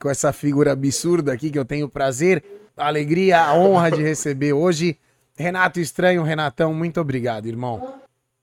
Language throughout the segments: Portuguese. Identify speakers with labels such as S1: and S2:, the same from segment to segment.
S1: com essa figura absurda aqui que eu tenho o prazer, a alegria, a honra de receber hoje. Renato Estranho, Renatão, muito obrigado, irmão.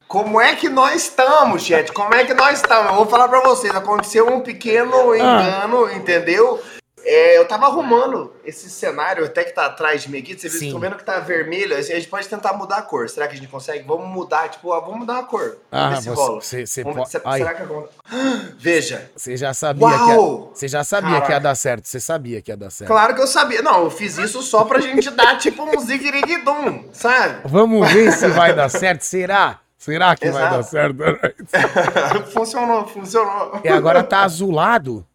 S2: Como é que nós estamos, gente? Como é que nós estamos? Eu vou falar pra vocês, aconteceu um pequeno
S1: Ah.
S2: engano, entendeu? É, eu tava arrumando esse cenário, até que tá atrás de mim aqui, vocês estão vendo que tá vermelho, assim, a gente pode tentar mudar a cor. Será que a gente consegue? Vamos mudar, tipo, ó, vamos mudar a cor. Vamos
S1: Ah,
S2: ver se
S1: você- você-
S2: Vamos
S1: pode-
S2: será,
S1: Ai.
S2: será que acontece? Veja,
S1: Você já sabia que ia,
S2: Uau!
S1: você já sabia
S2: Caraca.
S1: que ia dar certo, você sabia que ia dar certo.
S2: claro que eu sabia. Não, eu fiz isso só pra gente dar, tipo, um ziguiriguidum, sabe?
S1: Vamos ver se vai dar certo, será? Será que vai
S2: Exato.
S1: dar certo?
S2: funcionou, funcionou.
S1: E agora tá azulado.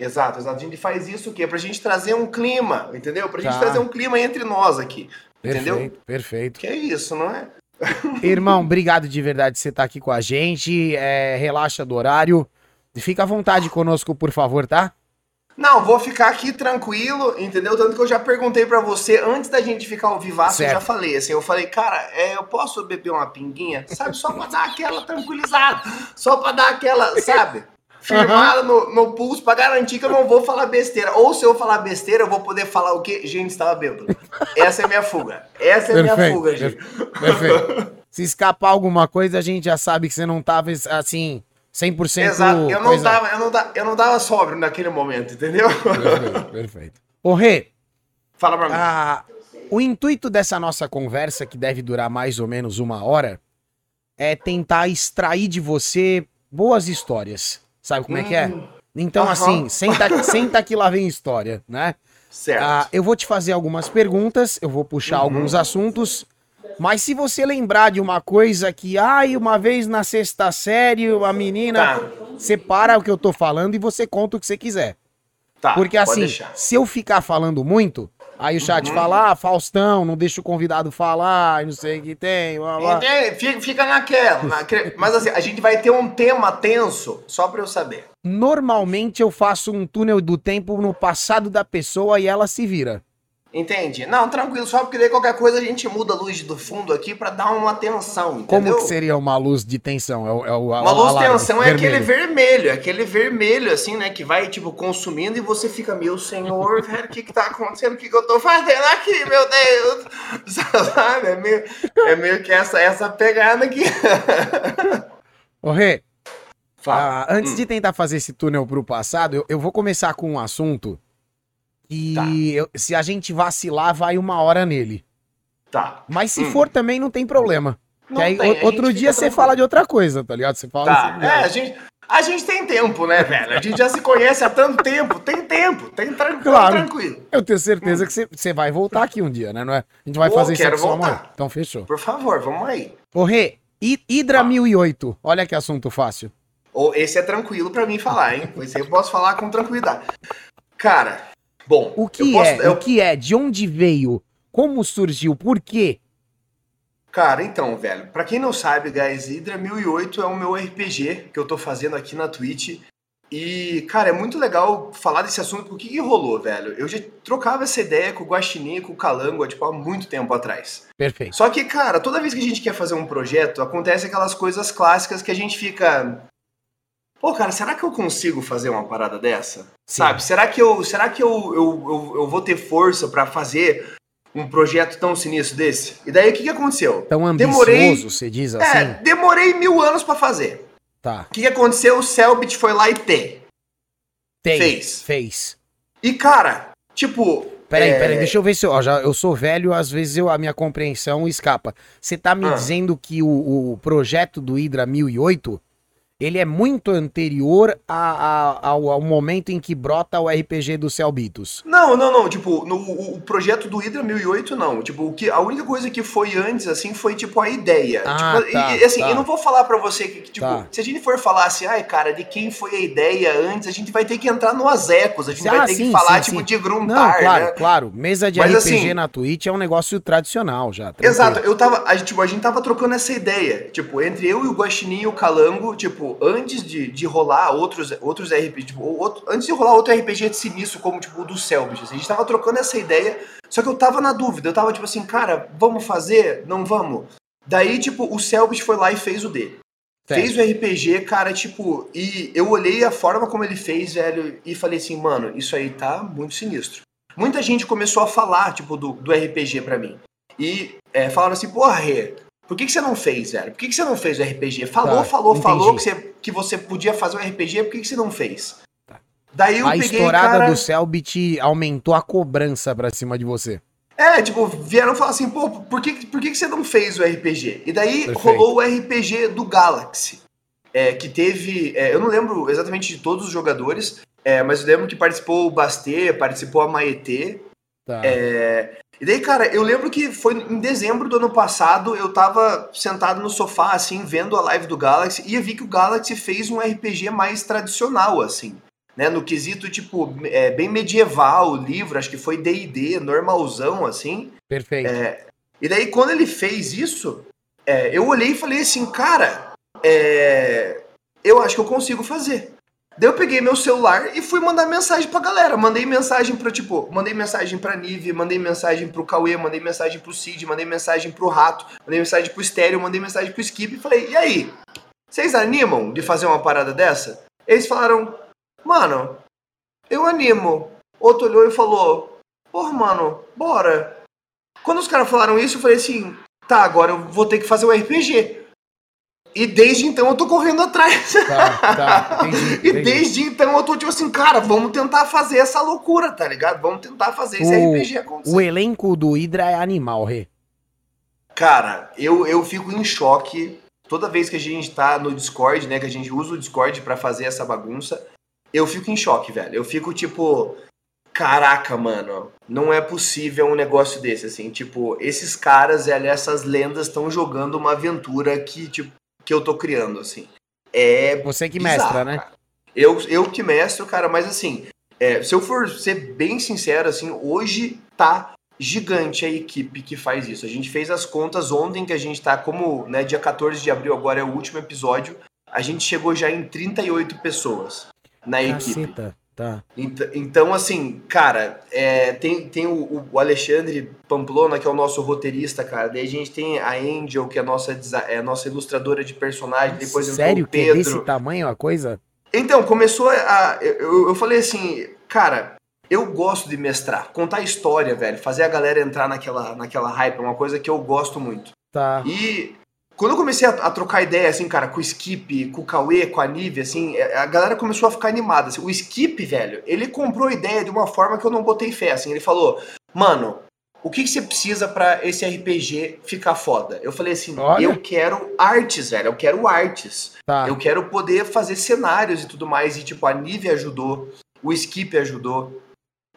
S2: Exato, exato. A gente faz isso o quê? Pra gente trazer um clima, entendeu? Pra gente
S1: Tá.
S2: trazer um clima entre nós aqui. Entendeu?
S1: Perfeito, perfeito.
S2: Que é isso, não é?
S1: Irmão, obrigado de verdade por você estar aqui com a gente. É, relaxa do horário. Fica à vontade conosco, por favor, tá?
S2: Não, vou ficar aqui tranquilo, entendeu? Tanto que eu já perguntei pra você, antes da gente ficar ao vivaço, eu já falei assim, eu falei, cara, é, eu posso beber uma pinguinha? Sabe, só pra dar aquela tranquilizada, só pra dar aquela, sabe? Firmada no, no pulso pra garantir que eu não vou falar besteira. Ou se eu falar besteira, eu vou poder falar o quê? Gente, estava bêbado. Essa é minha fuga. Essa é minha fuga, gente.
S1: Perfeito. Se escapar alguma coisa, a gente já sabe que você não tava assim, 100%
S2: Exato. Eu não, tava, eu, não tava, eu não tava sóbrio naquele momento, entendeu?
S1: Perfeito, perfeito. Ô, Rê,
S2: Fala pra mim.
S1: a- o intuito dessa nossa conversa, que deve durar mais ou menos uma hora, é tentar extrair de você boas histórias. Sabe como é que é?
S2: Hum.
S1: Então,
S2: Aham.
S1: assim, senta, senta que lá vem história, né?
S2: certo.
S1: Ah, eu vou te fazer algumas perguntas, eu vou puxar alguns assuntos, mas se você lembrar de uma coisa que, ai, uma vez na sexta série, uma menina,
S2: Tá.
S1: você para o que eu tô falando e você conta o que você quiser.
S2: tá,
S1: Porque assim,
S2: deixar.
S1: se eu ficar falando muito, aí o chat fala, ah, Faustão, não deixa o convidado falar, não sei o que tem, blá, blá.
S2: Entende? Fica, fica naquela. naquele- Mas assim, a gente vai ter um tema tenso, só pra eu saber.
S1: Normalmente eu faço um túnel do tempo no passado da pessoa e ela se vira.
S2: Entende? Não, tranquilo, só porque daí qualquer coisa a gente muda a luz do fundo aqui pra dar uma tensão,
S1: Como
S2: entendeu?
S1: que seria uma luz de tensão? É o, é o,
S2: Uma luz de tensão é aquele
S1: vermelho.
S2: vermelho, é aquele vermelho, assim, né? Que vai, tipo, consumindo e você fica, meu senhor, velho, o que que tá acontecendo? O que que eu tô fazendo aqui, meu Deus? Sabe? É meio, é meio que essa, essa pegada aqui.
S1: Ô, Rê, ah, antes de tentar fazer esse túnel pro passado, eu, eu vou começar com um assunto que
S2: Tá.
S1: eu- se a gente vacilar, vai uma hora nele.
S2: Tá.
S1: Mas se
S2: Hum.
S1: for também, não tem problema.
S2: Não
S1: que aí,
S2: tem,
S1: outro dia você fala de outra coisa, tá ligado? Você fala
S2: Tá,
S1: assim,
S2: é, a gente, a gente tem tempo, né, velho? A gente já se conhece há tanto tempo, tem tempo, tem tranquilo,
S1: Claro.
S2: tranquilo.
S1: Eu tenho certeza que você- você vai voltar aqui um dia, né? Não é? A gente vai
S2: Pô,
S1: fazer isso aqui
S2: voltar.
S1: Então fechou.
S2: Por favor, vamos aí.
S1: Hi- Hidra
S2: Tá.
S1: 1008. Olha que assunto fácil.
S2: Ou esse é tranquilo pra mim falar, hein? Esse aí eu posso falar com tranquilidade. Cara, bom,
S1: O que
S2: posso-
S1: é?
S2: eu-
S1: O que é? De onde veio? Como surgiu? Por quê?
S2: Cara, então, velho, pra quem não sabe, guys, Hydra 1008 é o meu RPG que eu tô fazendo aqui na Twitch. E, cara, é muito legal falar desse assunto, porque o que, rolou, velho? Eu já trocava essa ideia com o Guaxinim e com o Calango, tipo, há muito tempo atrás.
S1: Perfeito.
S2: Só que, cara, toda vez que a gente quer fazer um projeto, acontece aquelas coisas clássicas que a gente fica. Pô, cara, será que eu consigo fazer uma parada dessa?
S1: Sim.
S2: Sabe? Será que eu, será que eu, eu, eu, eu vou ter força pra fazer um projeto tão sinistro desse? E daí o que, que aconteceu?
S1: Tão ambicioso,
S2: Demorei-
S1: você diz
S2: É,
S1: assim?
S2: demorei mil anos pra fazer.
S1: Tá.
S2: O que, que aconteceu? O Selbit foi lá e tem.
S1: Tem.
S2: Fez.
S1: Fez.
S2: E, cara, tipo.
S1: Peraí,
S2: é,
S1: peraí, deixa eu ver se eu, ó, já, eu sou velho, às vezes eu, a minha compreensão escapa. Você tá me
S2: Ah.
S1: dizendo que o, o projeto do Hydra 1008, ele é muito anterior a- a- ao, ao momento em que brota o RPG do Celbitos.
S2: Não, não, não. Tipo, no, o, projeto do Hydra 1008, não. Tipo, o que, a única coisa que foi antes, assim, foi, tipo, a ideia.
S1: Ah,
S2: tipo,
S1: tá,
S2: e, assim,
S1: tá.
S2: eu não vou falar pra você que, tipo,
S1: Tá.
S2: se a gente for falar assim, ai, cara, de quem foi a ideia antes, a gente vai ter que entrar no Azecos, a gente
S1: Ah,
S2: vai ter
S1: sim,
S2: que falar,
S1: sim,
S2: tipo,
S1: sim.
S2: de
S1: Não,
S2: gruntar,
S1: claro,
S2: né?
S1: claro. Mesa de
S2: Mas,
S1: RPG
S2: assim-
S1: na Twitch é um negócio tradicional já. tranquilo.
S2: Exato, eu tava, a gente, tipo, a gente tava trocando essa ideia, tipo, entre eu e o Guaxinim e o Calango, tipo, antes de, de rolar outros, outros RPG, tipo, outro, antes de rolar outro RPG de sinistro, como, tipo, o do Selbit, assim, a gente tava trocando essa ideia, só que eu tava na dúvida, eu tava, tipo assim, cara, vamos fazer? Não vamos? Daí, tipo, o Selbit foi lá e fez o dele. Fez o RPG, cara, tipo, e eu olhei a forma como ele fez, velho, e falei assim, mano, isso aí tá muito sinistro. Muita gente começou a falar, tipo, do, do RPG pra mim. E é, falaram assim, porra, Rê, por que, que você não fez, velho? Por que, que você não fez o RPG? Falou,
S1: Tá,
S2: falou,
S1: entendi.
S2: falou que você, que você podia fazer o RPG, por que, que você não fez?
S1: Tá.
S2: Daí eu
S1: a
S2: peguei,
S1: estourada
S2: cara...
S1: do Selbit aumentou a cobrança pra cima de você.
S2: É, tipo, vieram falar assim, pô, por que, por que, que você não fez o RPG? E daí
S1: Perfeito.
S2: rolou o RPG do Galaxy, é, que teve, é, eu não lembro exatamente de todos os jogadores, é, mas eu lembro que participou o Bastê, participou a Maetê,
S1: Tá.
S2: é, e daí, cara, eu lembro que foi em dezembro do ano passado, eu tava sentado no sofá, assim, vendo a live do Galaxy, e eu vi que o Galaxy fez um RPG mais tradicional, assim. Né, no quesito, tipo, é, bem medieval, o livro, acho que foi D&D, normalzão, assim.
S1: Perfeito.
S2: E daí, quando ele fez isso, é, eu olhei e falei assim, cara, é, eu acho que eu consigo fazer. Daí eu peguei meu celular e fui mandar mensagem pra galera. Mandei mensagem pra, tipo, mandei mensagem pra Nive, mandei mensagem pro Cauê, mandei mensagem pro Cid, mandei mensagem pro Rato, mandei mensagem pro Estéreo, mandei mensagem pro Skip e falei, e aí? Vocês animam de fazer uma parada dessa? Eles falaram, mano, eu animo. Outro olhou e falou, porra, mano, bora. Quando os caras falaram isso, eu falei assim, tá, agora eu vou ter que fazer o RPG. E desde então eu tô correndo atrás.
S1: Tá, tá. Entendi,
S2: E
S1: entendi.
S2: desde então eu tô tipo assim, cara, vamos tentar fazer essa loucura, tá ligado? Vamos tentar fazer esse
S1: O-
S2: RPG acontecer.
S1: O elenco do Hydra é animal, Rê.
S2: Cara, eu, eu fico em choque toda vez que a gente tá no Discord, né? Que a gente usa o Discord pra fazer essa bagunça. Eu fico em choque, velho. Eu fico tipo. Caraca, mano, não é possível um negócio desse, assim. Tipo, esses caras, velho, essas lendas estão jogando uma aventura que, tipo, que eu tô criando, assim. É
S1: Você que
S2: bizarro,
S1: mestra, né?
S2: cara. Eu, eu que mestro, cara, mas assim, é, se eu for ser bem sincero, assim, hoje tá gigante a equipe que faz isso. A gente fez as contas ontem que a gente tá, como né, dia 14 de abril agora é o último episódio, a gente chegou já em 38 pessoas na equipe.
S1: Tá.
S2: Ent- Então, assim, cara, é, tem, tem o, o Alexandre Pamplona, que é o nosso roteirista, cara. Daí a gente tem a Angel, que é a nossa, é a nossa ilustradora de personagem. Depois
S1: Sério
S2: o
S1: que é
S2: Pedro.
S1: desse tamanho a coisa?
S2: Então, começou a. Eu, eu falei assim, cara, eu gosto de mestrar, contar história, velho, fazer a galera entrar naquela, naquela hype, é uma coisa que eu gosto muito.
S1: Tá.
S2: E quando eu comecei a, a trocar ideia, assim, cara, com o Skip, com o Cauê, com a Nive, assim, é, a galera começou a ficar animada. assim. O Skip, velho, ele comprou a ideia de uma forma que eu não botei fé, assim. Ele falou, mano, o que, que você precisa pra esse RPG ficar foda? Eu falei assim,
S1: Olha.
S2: eu quero artes, velho, eu quero artes.
S1: Tá.
S2: Eu quero poder fazer cenários e tudo mais. E, tipo, a Nive ajudou, o Skip ajudou.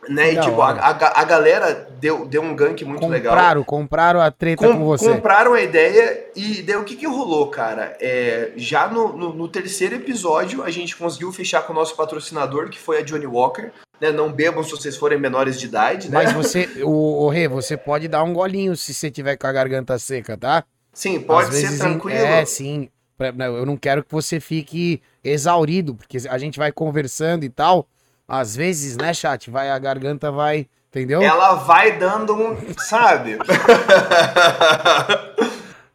S2: Né? E, tipo, a, a, a galera deu, deu um gank muito legal.
S1: compraram, compraram a treta
S2: Com-
S1: com você.
S2: Compraram a ideia e daí o que, que rolou, cara? É, já no, no, no terceiro episódio, a gente conseguiu fechar com o nosso patrocinador, que foi a Johnny Walker. Né? Não bebam se vocês forem menores de idade, né?
S1: Mas você, o, o Rê, você pode dar um golinho se você tiver com a garganta seca, tá?
S2: Sim, pode
S1: Às
S2: ser
S1: vezes,
S2: tranquilo.
S1: É, sim. Eu não quero que você fique exaurido, porque a gente vai conversando e tal. Às vezes, né, chat? Vai, a garganta vai. Entendeu?
S2: Ela vai dando um. Sabe?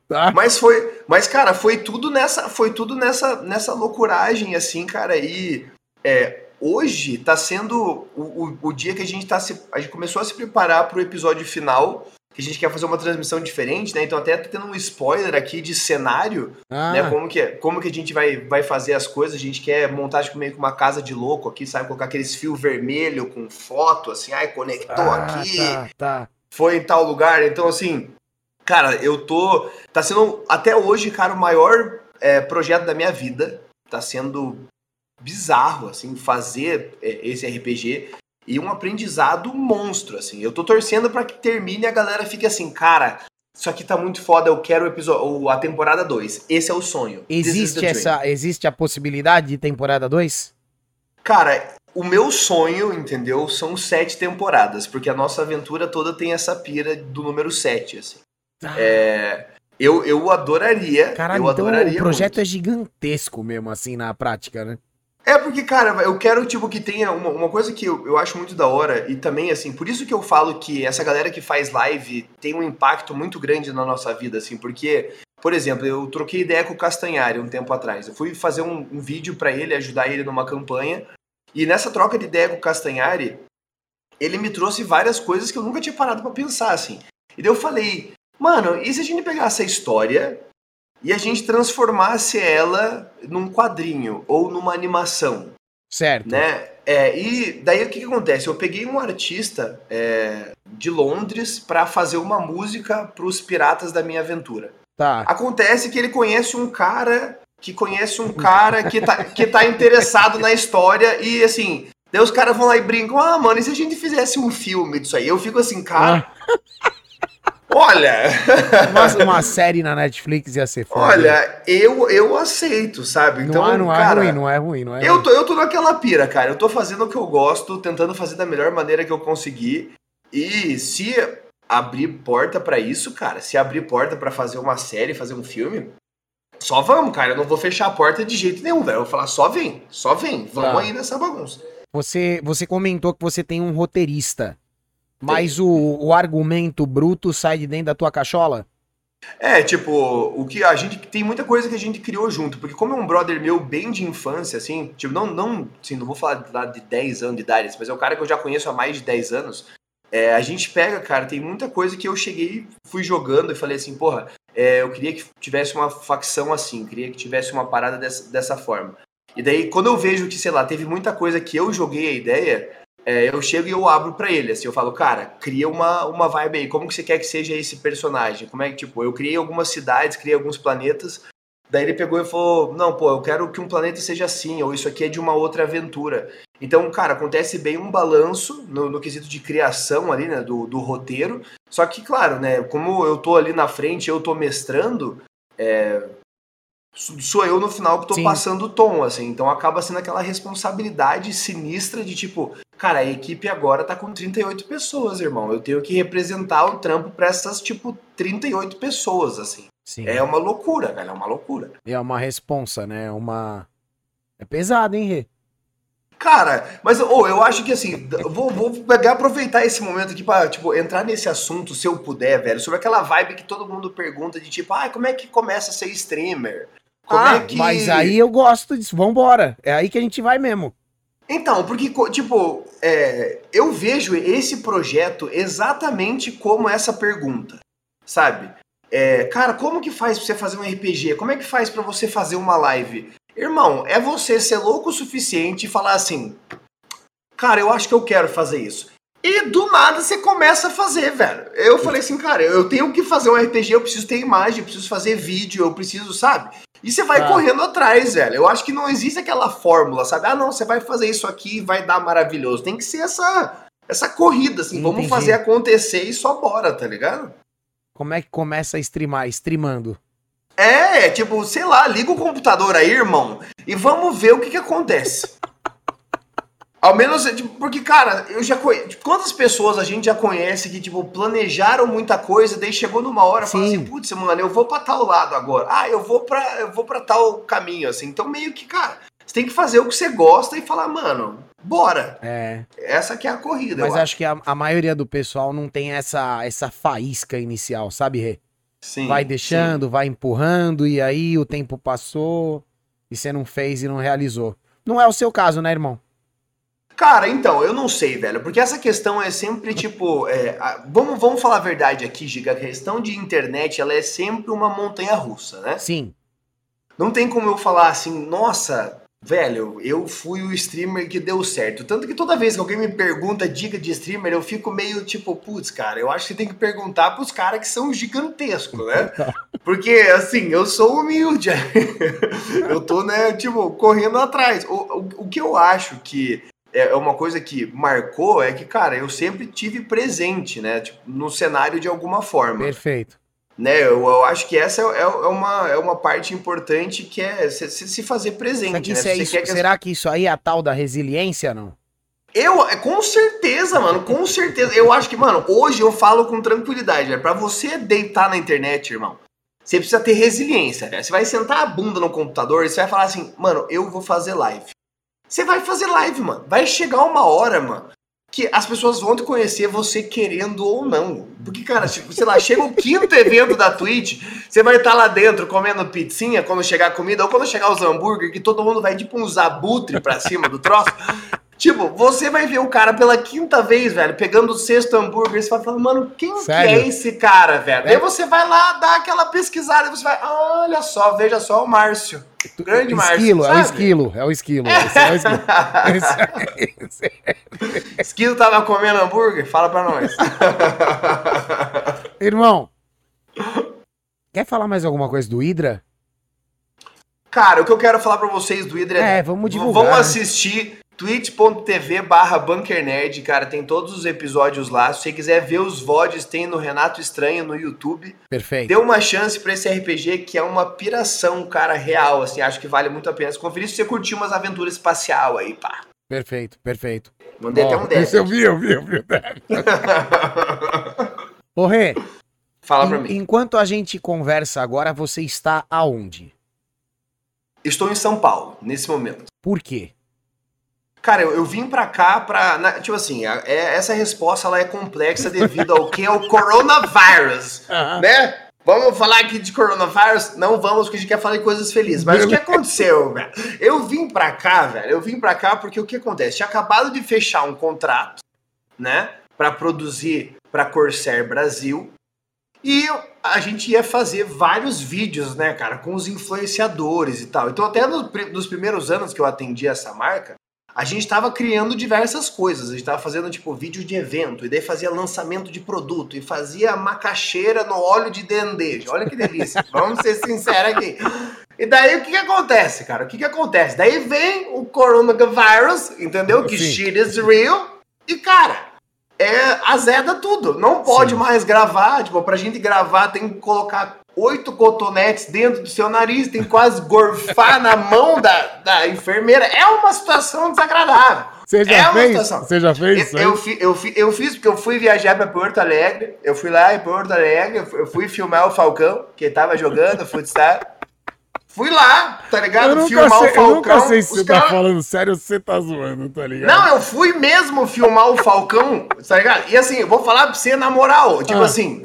S1: Tá?
S2: Mas foi, mas cara, foi tudo nessa, foi tudo nessa, nessa loucuragem assim, cara. E é, hoje tá sendo o, o, o dia que a gente tá se, a gente começou a se preparar pro episódio final, que a gente quer fazer uma transmissão diferente, né? Então até tá tendo um spoiler aqui de cenário,
S1: Ah,
S2: né? Como que, como que a gente vai, vai fazer as coisas? A gente quer montar tipo, meio que uma casa de louco aqui, sabe? Colocar aqueles fios vermelho com foto, assim, ai, conectou
S1: ah,
S2: aqui
S1: Tá, tá.
S2: foi em tal lugar. Então, assim, cara, eu tô. Tá sendo até hoje, cara, o maior é, projeto da minha vida. Tá sendo bizarro, assim, fazer é, esse RPG. E um aprendizado monstro, assim. Eu tô torcendo pra que termine e a galera fique assim, cara. Isso aqui tá muito foda, eu quero o episódio, a temporada 2. Esse é o sonho.
S1: Existe essa, existe a possibilidade de temporada 2?
S2: Cara, o meu sonho, entendeu? São sete temporadas, porque a nossa aventura toda tem essa pira do número 7, assim. É, eu, eu adoraria.
S1: Caralho,
S2: eu
S1: então
S2: adoraria
S1: o projeto
S2: muito.
S1: é gigantesco mesmo, assim, na prática, né?
S2: É porque, cara, eu quero, tipo, que tenha uma, uma coisa que eu, eu acho muito da hora, e também, assim, por isso que eu falo que essa galera que faz live tem um impacto muito grande na nossa vida, assim, porque Por exemplo, eu troquei ideia com o Castanhari um tempo atrás. Eu fui fazer um, um vídeo para ele, ajudar ele numa campanha. E nessa troca de ideia com o Castanhari, ele me trouxe várias coisas que eu nunca tinha parado para pensar, assim. E daí eu falei, mano, e se a gente pegar essa história e a gente transformasse ela num quadrinho ou numa animação?
S1: Certo.
S2: Né? É, e daí o que, que acontece? Eu peguei um artista é, de Londres para fazer uma música para os Piratas da Minha Aventura.
S1: Tá.
S2: Acontece que ele conhece um cara que conhece um cara que tá, que tá interessado na história e assim. Daí os caras vão lá e brincam, ah, mano, e se a gente fizesse um filme disso aí? Eu fico assim, cara. Ah. Olha!
S1: Mas uma série na Netflix ia ser
S2: foda. Olha, eu, eu aceito, sabe?
S1: Então, não, é, não cara, é ruim, não é ruim, não é
S2: eu Tô, eu tô naquela pira, cara. Eu tô fazendo o que eu gosto, tentando fazer da melhor maneira que eu conseguir. E se abrir porta para isso, cara, se abrir porta para fazer uma série, fazer um filme, só vamos, cara. Eu não vou fechar a porta de jeito nenhum, velho. Eu vou falar, só vem, só vem. Vamos tá. aí nessa bagunça.
S1: Você, você comentou que você tem um roteirista. Mas o, o argumento bruto sai de dentro da tua cachola?
S2: É, tipo, o que a gente tem muita coisa que a gente criou junto, porque como é um brother meu bem de infância, assim, tipo, não, não, assim, não vou falar de 10 anos de idade, mas é um cara que eu já conheço há mais de 10 anos. É, a gente pega, cara, tem muita coisa que eu cheguei, fui jogando e falei assim, porra, é, eu queria que tivesse uma facção assim, queria que tivesse uma parada dessa, dessa forma. E daí, quando eu vejo que, sei lá, teve muita coisa que eu joguei a ideia, é, eu chego e eu abro para ele, assim, eu falo, cara, cria uma, uma vibe aí, como que você quer que seja esse personagem? Como é que, tipo, eu criei algumas cidades, criei alguns planetas, daí ele pegou e falou, não, pô, eu quero que um planeta seja assim, ou isso aqui é de uma outra aventura. Então, cara, acontece bem um balanço no, no quesito de criação ali, né, do, do roteiro, só que, claro, né, como eu tô ali na frente, eu tô mestrando, é, sou eu no final que tô Sim. passando o tom, assim. Então acaba sendo aquela responsabilidade sinistra de tipo, cara, a equipe agora tá com 38 pessoas, irmão. Eu tenho que representar o trampo pra essas, tipo, 38 pessoas, assim. Sim. É uma loucura, velho, é uma loucura.
S1: E é uma responsa, né? É uma. É pesado, hein, Rê?
S2: Cara, mas oh, eu acho que assim, vou, vou pegar aproveitar esse momento aqui pra, tipo, entrar nesse assunto, se eu puder, velho, sobre aquela vibe que todo mundo pergunta de tipo, ah, como é que começa a ser streamer?
S1: Como ah, é que... mas aí eu gosto disso. Vambora. É aí que a gente vai mesmo.
S2: Então, porque, tipo, é, eu vejo esse projeto exatamente como essa pergunta, sabe? É, cara, como que faz pra você fazer um RPG? Como é que faz para você fazer uma live? Irmão, é você ser louco o suficiente e falar assim, cara, eu acho que eu quero fazer isso. E do nada você começa a fazer, velho. Eu falei assim, cara, eu tenho que fazer um RPG, eu preciso ter imagem, eu preciso fazer vídeo, eu preciso, sabe? E você vai ah. correndo atrás, velho. Eu acho que não existe aquela fórmula, sabe? Ah, não, você vai fazer isso aqui e vai dar maravilhoso. Tem que ser essa, essa corrida, assim. Entendi. Vamos fazer acontecer e só bora, tá ligado?
S1: Como é que começa a streamar? Streamando.
S2: É, tipo, sei lá, liga o computador aí, irmão, e vamos ver o que que acontece. Ao menos, tipo, porque, cara, eu já conheço. Tipo, quantas pessoas a gente já conhece que, tipo, planejaram muita coisa, daí chegou numa hora e falou assim, putz, mano, eu vou pra tal lado agora. Ah, eu vou pra, eu vou pra tal caminho, assim. Então, meio que, cara, você tem que fazer o que você gosta e falar, mano, bora.
S1: É.
S2: Essa que é a corrida.
S1: Mas acho, acho que a, a, maioria do pessoal não tem essa, essa faísca inicial, sabe, Rê? Sim. Vai deixando, sim. vai empurrando, e aí o tempo passou e você não fez e não realizou. Não é o seu caso, né, irmão?
S2: Cara, então, eu não sei, velho, porque essa questão é sempre tipo. É, vamos, vamos falar a verdade aqui, Giga. A questão de internet ela é sempre uma montanha russa, né?
S1: Sim.
S2: Não tem como eu falar assim, nossa, velho, eu fui o streamer que deu certo. Tanto que toda vez que alguém me pergunta dica de streamer, eu fico meio tipo, putz, cara, eu acho que tem que perguntar pros caras que são gigantescos, né? Porque, assim, eu sou humilde. eu tô, né, tipo, correndo atrás. O, o, o que eu acho que é, é uma coisa que marcou é que, cara, eu sempre tive presente, né? Tipo, no cenário de alguma forma.
S1: Perfeito.
S2: Né, eu, eu acho que essa é, é, uma, é uma parte importante que é se, se fazer presente.
S1: Né?
S2: Isso,
S1: que será que isso aí é a tal da resiliência, não?
S2: Eu, é, com certeza, mano, com certeza. Eu acho que, mano, hoje eu falo com tranquilidade, né? Pra você deitar na internet, irmão, você precisa ter resiliência, né? Você vai sentar a bunda no computador e você vai falar assim, mano, eu vou fazer live. Você vai fazer live, mano. Vai chegar uma hora, mano, que as pessoas vão te conhecer você querendo ou não. Porque, cara, tipo, sei lá, chega o quinto evento da Twitch, você vai estar lá dentro comendo pizzinha quando chegar a comida, ou quando chegar os hambúrguer, que todo mundo vai tipo uns abutre pra cima do troço. Tipo, você vai ver o cara pela quinta vez, velho, pegando o sexto hambúrguer, você vai falar, mano, quem que é esse cara, velho? É. Daí você vai lá, dá aquela pesquisada, e você vai, olha só, veja só o Márcio.
S1: O grande Márcio. Esquilo, é o esquilo, é o esquilo. Esse é o esquilo.
S2: esquilo tava comendo hambúrguer? Fala pra nós.
S1: Irmão, quer falar mais alguma coisa do Hydra?
S2: Cara, o que eu quero falar pra vocês do Hydra
S1: é. É, vamos divulgar.
S2: Vamos assistir twitch.tv barra bunkernerd, cara, tem todos os episódios lá. Se você quiser ver os VODs, tem no Renato Estranho no YouTube.
S1: Perfeito.
S2: Dê uma chance para esse RPG que é uma piração, cara, real, assim, acho que vale muito a pena se conferir se você curtir umas aventuras espacial aí, pá.
S1: Perfeito, perfeito.
S2: Mandei até um 10.
S1: Eu vi, eu vi, eu vi. Ô, Rê.
S2: Fala em, pra mim.
S1: Enquanto a gente conversa agora, você está aonde?
S2: Estou em São Paulo, nesse momento.
S1: Por quê?
S2: Cara, eu, eu vim pra cá pra. Na, tipo assim, a, é, essa resposta ela é complexa devido ao que é o coronavírus, uhum. né? Vamos falar aqui de coronavírus? Não vamos, porque a gente quer falar de coisas felizes. Mas o que aconteceu, velho? Eu vim pra cá, velho. Eu vim pra cá porque o que acontece? Tinha acabado de fechar um contrato, né? Pra produzir pra Corsair Brasil. E a gente ia fazer vários vídeos, né, cara, com os influenciadores e tal. Então, até nos, nos primeiros anos que eu atendi essa marca, a gente estava criando diversas coisas. A gente estava fazendo tipo vídeo de evento, e daí fazia lançamento de produto, e fazia macaxeira no óleo de dendê. Olha que delícia. Vamos ser sinceros aqui. E daí o que, que acontece, cara? O que, que acontece? Daí vem o coronavirus, entendeu? Que Sim. shit is real. E, cara, é azeda tudo. Não pode Sim. mais gravar. Tipo, pra gente gravar tem que colocar oito cotonetes dentro do seu nariz, tem quase gorfar na mão da, da enfermeira. É uma situação desagradável.
S1: Você já é fez? Situação. Você já fez?
S2: Eu, eu, eu, eu, fiz porque eu fui viajar para Porto Alegre. Eu fui lá em Porto Alegre, eu fui filmar o Falcão, que tava jogando futsal. Fui lá, tá ligado?
S1: Eu filmar sei, o Falcão. Eu nunca sei se você tá cara... tá falando sério ou se você tá zoando, tá ligado?
S2: Não, eu fui mesmo filmar o Falcão, tá ligado? E assim, eu vou falar pra você na moral. Tipo ah. assim,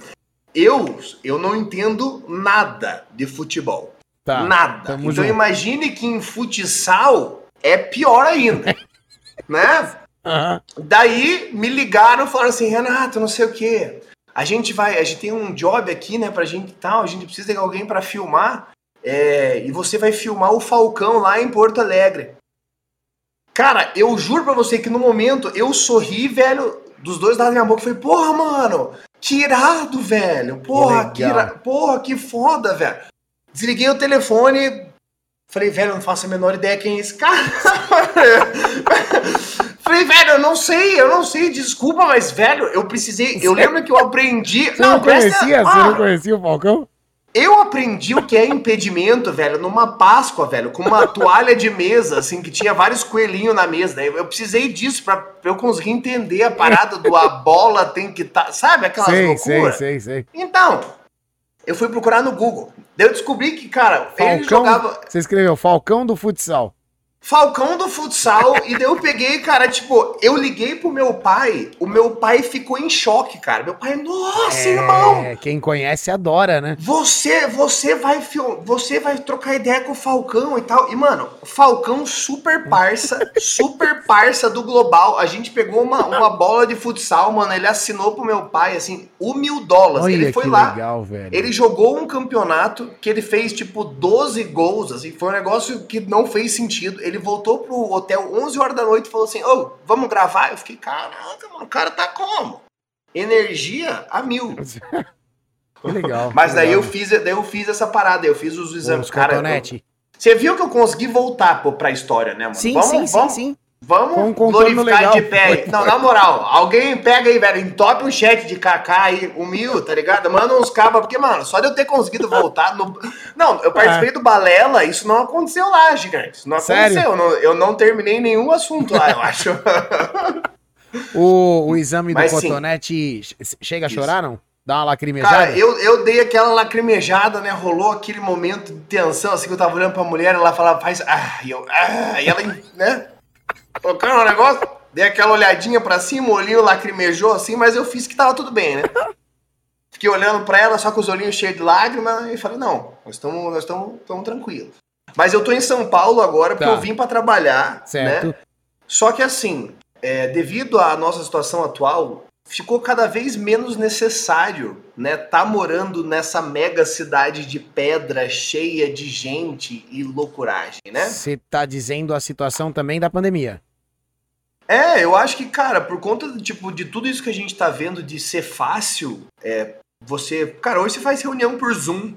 S2: eu, eu não entendo nada de futebol. Tá, nada. Então junto. imagine que em futsal é pior ainda. né? Uhum. Daí me ligaram e falaram assim, Renato, não sei o quê. A gente vai, a gente tem um job aqui, né, pra gente tal, a gente precisa de alguém para filmar. É, e você vai filmar o Falcão lá em Porto Alegre. Cara, eu juro pra você que no momento eu sorri, velho, dos dois lados da minha boca. Falei, porra, mano, que irado, velho. Porra, que, ira... Porra, que foda, velho. Desliguei o telefone. Falei, velho, eu não faço a menor ideia quem é esse cara. Falei, velho, eu não sei, eu não sei, desculpa, mas, velho, eu precisei. Eu lembro que eu aprendi.
S1: Você não, não conhecia? Você ah, não conhecia o Falcão?
S2: Eu aprendi o que é impedimento, velho, numa Páscoa, velho, com uma toalha de mesa, assim, que tinha vários coelhinhos na mesa. Eu precisei disso pra, eu conseguir entender a parada do a bola tem que estar. Tá, sabe aquelas sei, loucuras? Sei, sei, sei. Então, eu fui procurar no Google. Daí eu descobri que, cara,
S1: Falcão, ele jogava. Você escreveu Falcão do futsal.
S2: Falcão do futsal, e daí eu peguei, cara, tipo, eu liguei pro meu pai, o meu pai ficou em choque, cara. Meu pai, nossa, é, irmão!
S1: Quem conhece adora, né?
S2: Você, você vai você vai trocar ideia com o Falcão e tal. E, mano, Falcão super parça, super parça do Global. A gente pegou uma, uma bola de futsal, mano, ele assinou pro meu pai, assim, um mil dólares. Olha ele foi lá,
S1: legal, velho.
S2: ele jogou um campeonato que ele fez, tipo, 12 gols, assim, foi um negócio que não fez sentido. Ele ele voltou pro hotel 11 horas da noite e falou assim: Ô, oh, vamos gravar? Eu fiquei, caraca, mano, o cara tá como? Energia a mil.
S1: Que legal.
S2: Mas daí
S1: legal.
S2: eu fiz, daí eu fiz essa parada, eu fiz os exames.
S1: Os cara, eu,
S2: você viu que eu consegui voltar pô, pra história, né, mano?
S1: Sim, vamos, sim, vamos, sim, sim.
S2: Vamos um glorificar legal. de pé. Não, na moral, alguém pega aí, velho, entope um chat de Kaká aí, um mil, tá ligado? Manda uns cabos, porque, mano, só de eu ter conseguido voltar no. Não, eu participei é. do Balela, isso não aconteceu lá, gigante. Isso não aconteceu. Eu não, eu não terminei nenhum assunto lá, eu acho.
S1: o, o exame Mas, do cotonete chega a chorar, não? Dá uma lacrimejada? Cara,
S2: eu, eu dei aquela lacrimejada, né? Rolou aquele momento de tensão, assim, que eu tava olhando pra mulher, ela falava, faz. Ah, e eu. Ah, e ela, né? Colocando um negócio. dei aquela olhadinha para cima, o olhinho lacrimejou assim, mas eu fiz que tava tudo bem, né? Fiquei olhando para ela só com os olhinhos cheios de lágrimas e falei, não, nós estamos nós estamos tranquilos. Mas eu tô em São Paulo agora porque tá. eu vim para trabalhar, né? certo. né? Só que assim, é, devido à nossa situação atual, ficou cada vez menos necessário, né, tá morando nessa mega cidade de pedra cheia de gente e loucuragem, né?
S1: Você tá dizendo a situação também da pandemia.
S2: É, eu acho que, cara, por conta de, tipo, de tudo isso que a gente tá vendo de ser fácil, é, você. Cara, hoje você faz reunião por Zoom.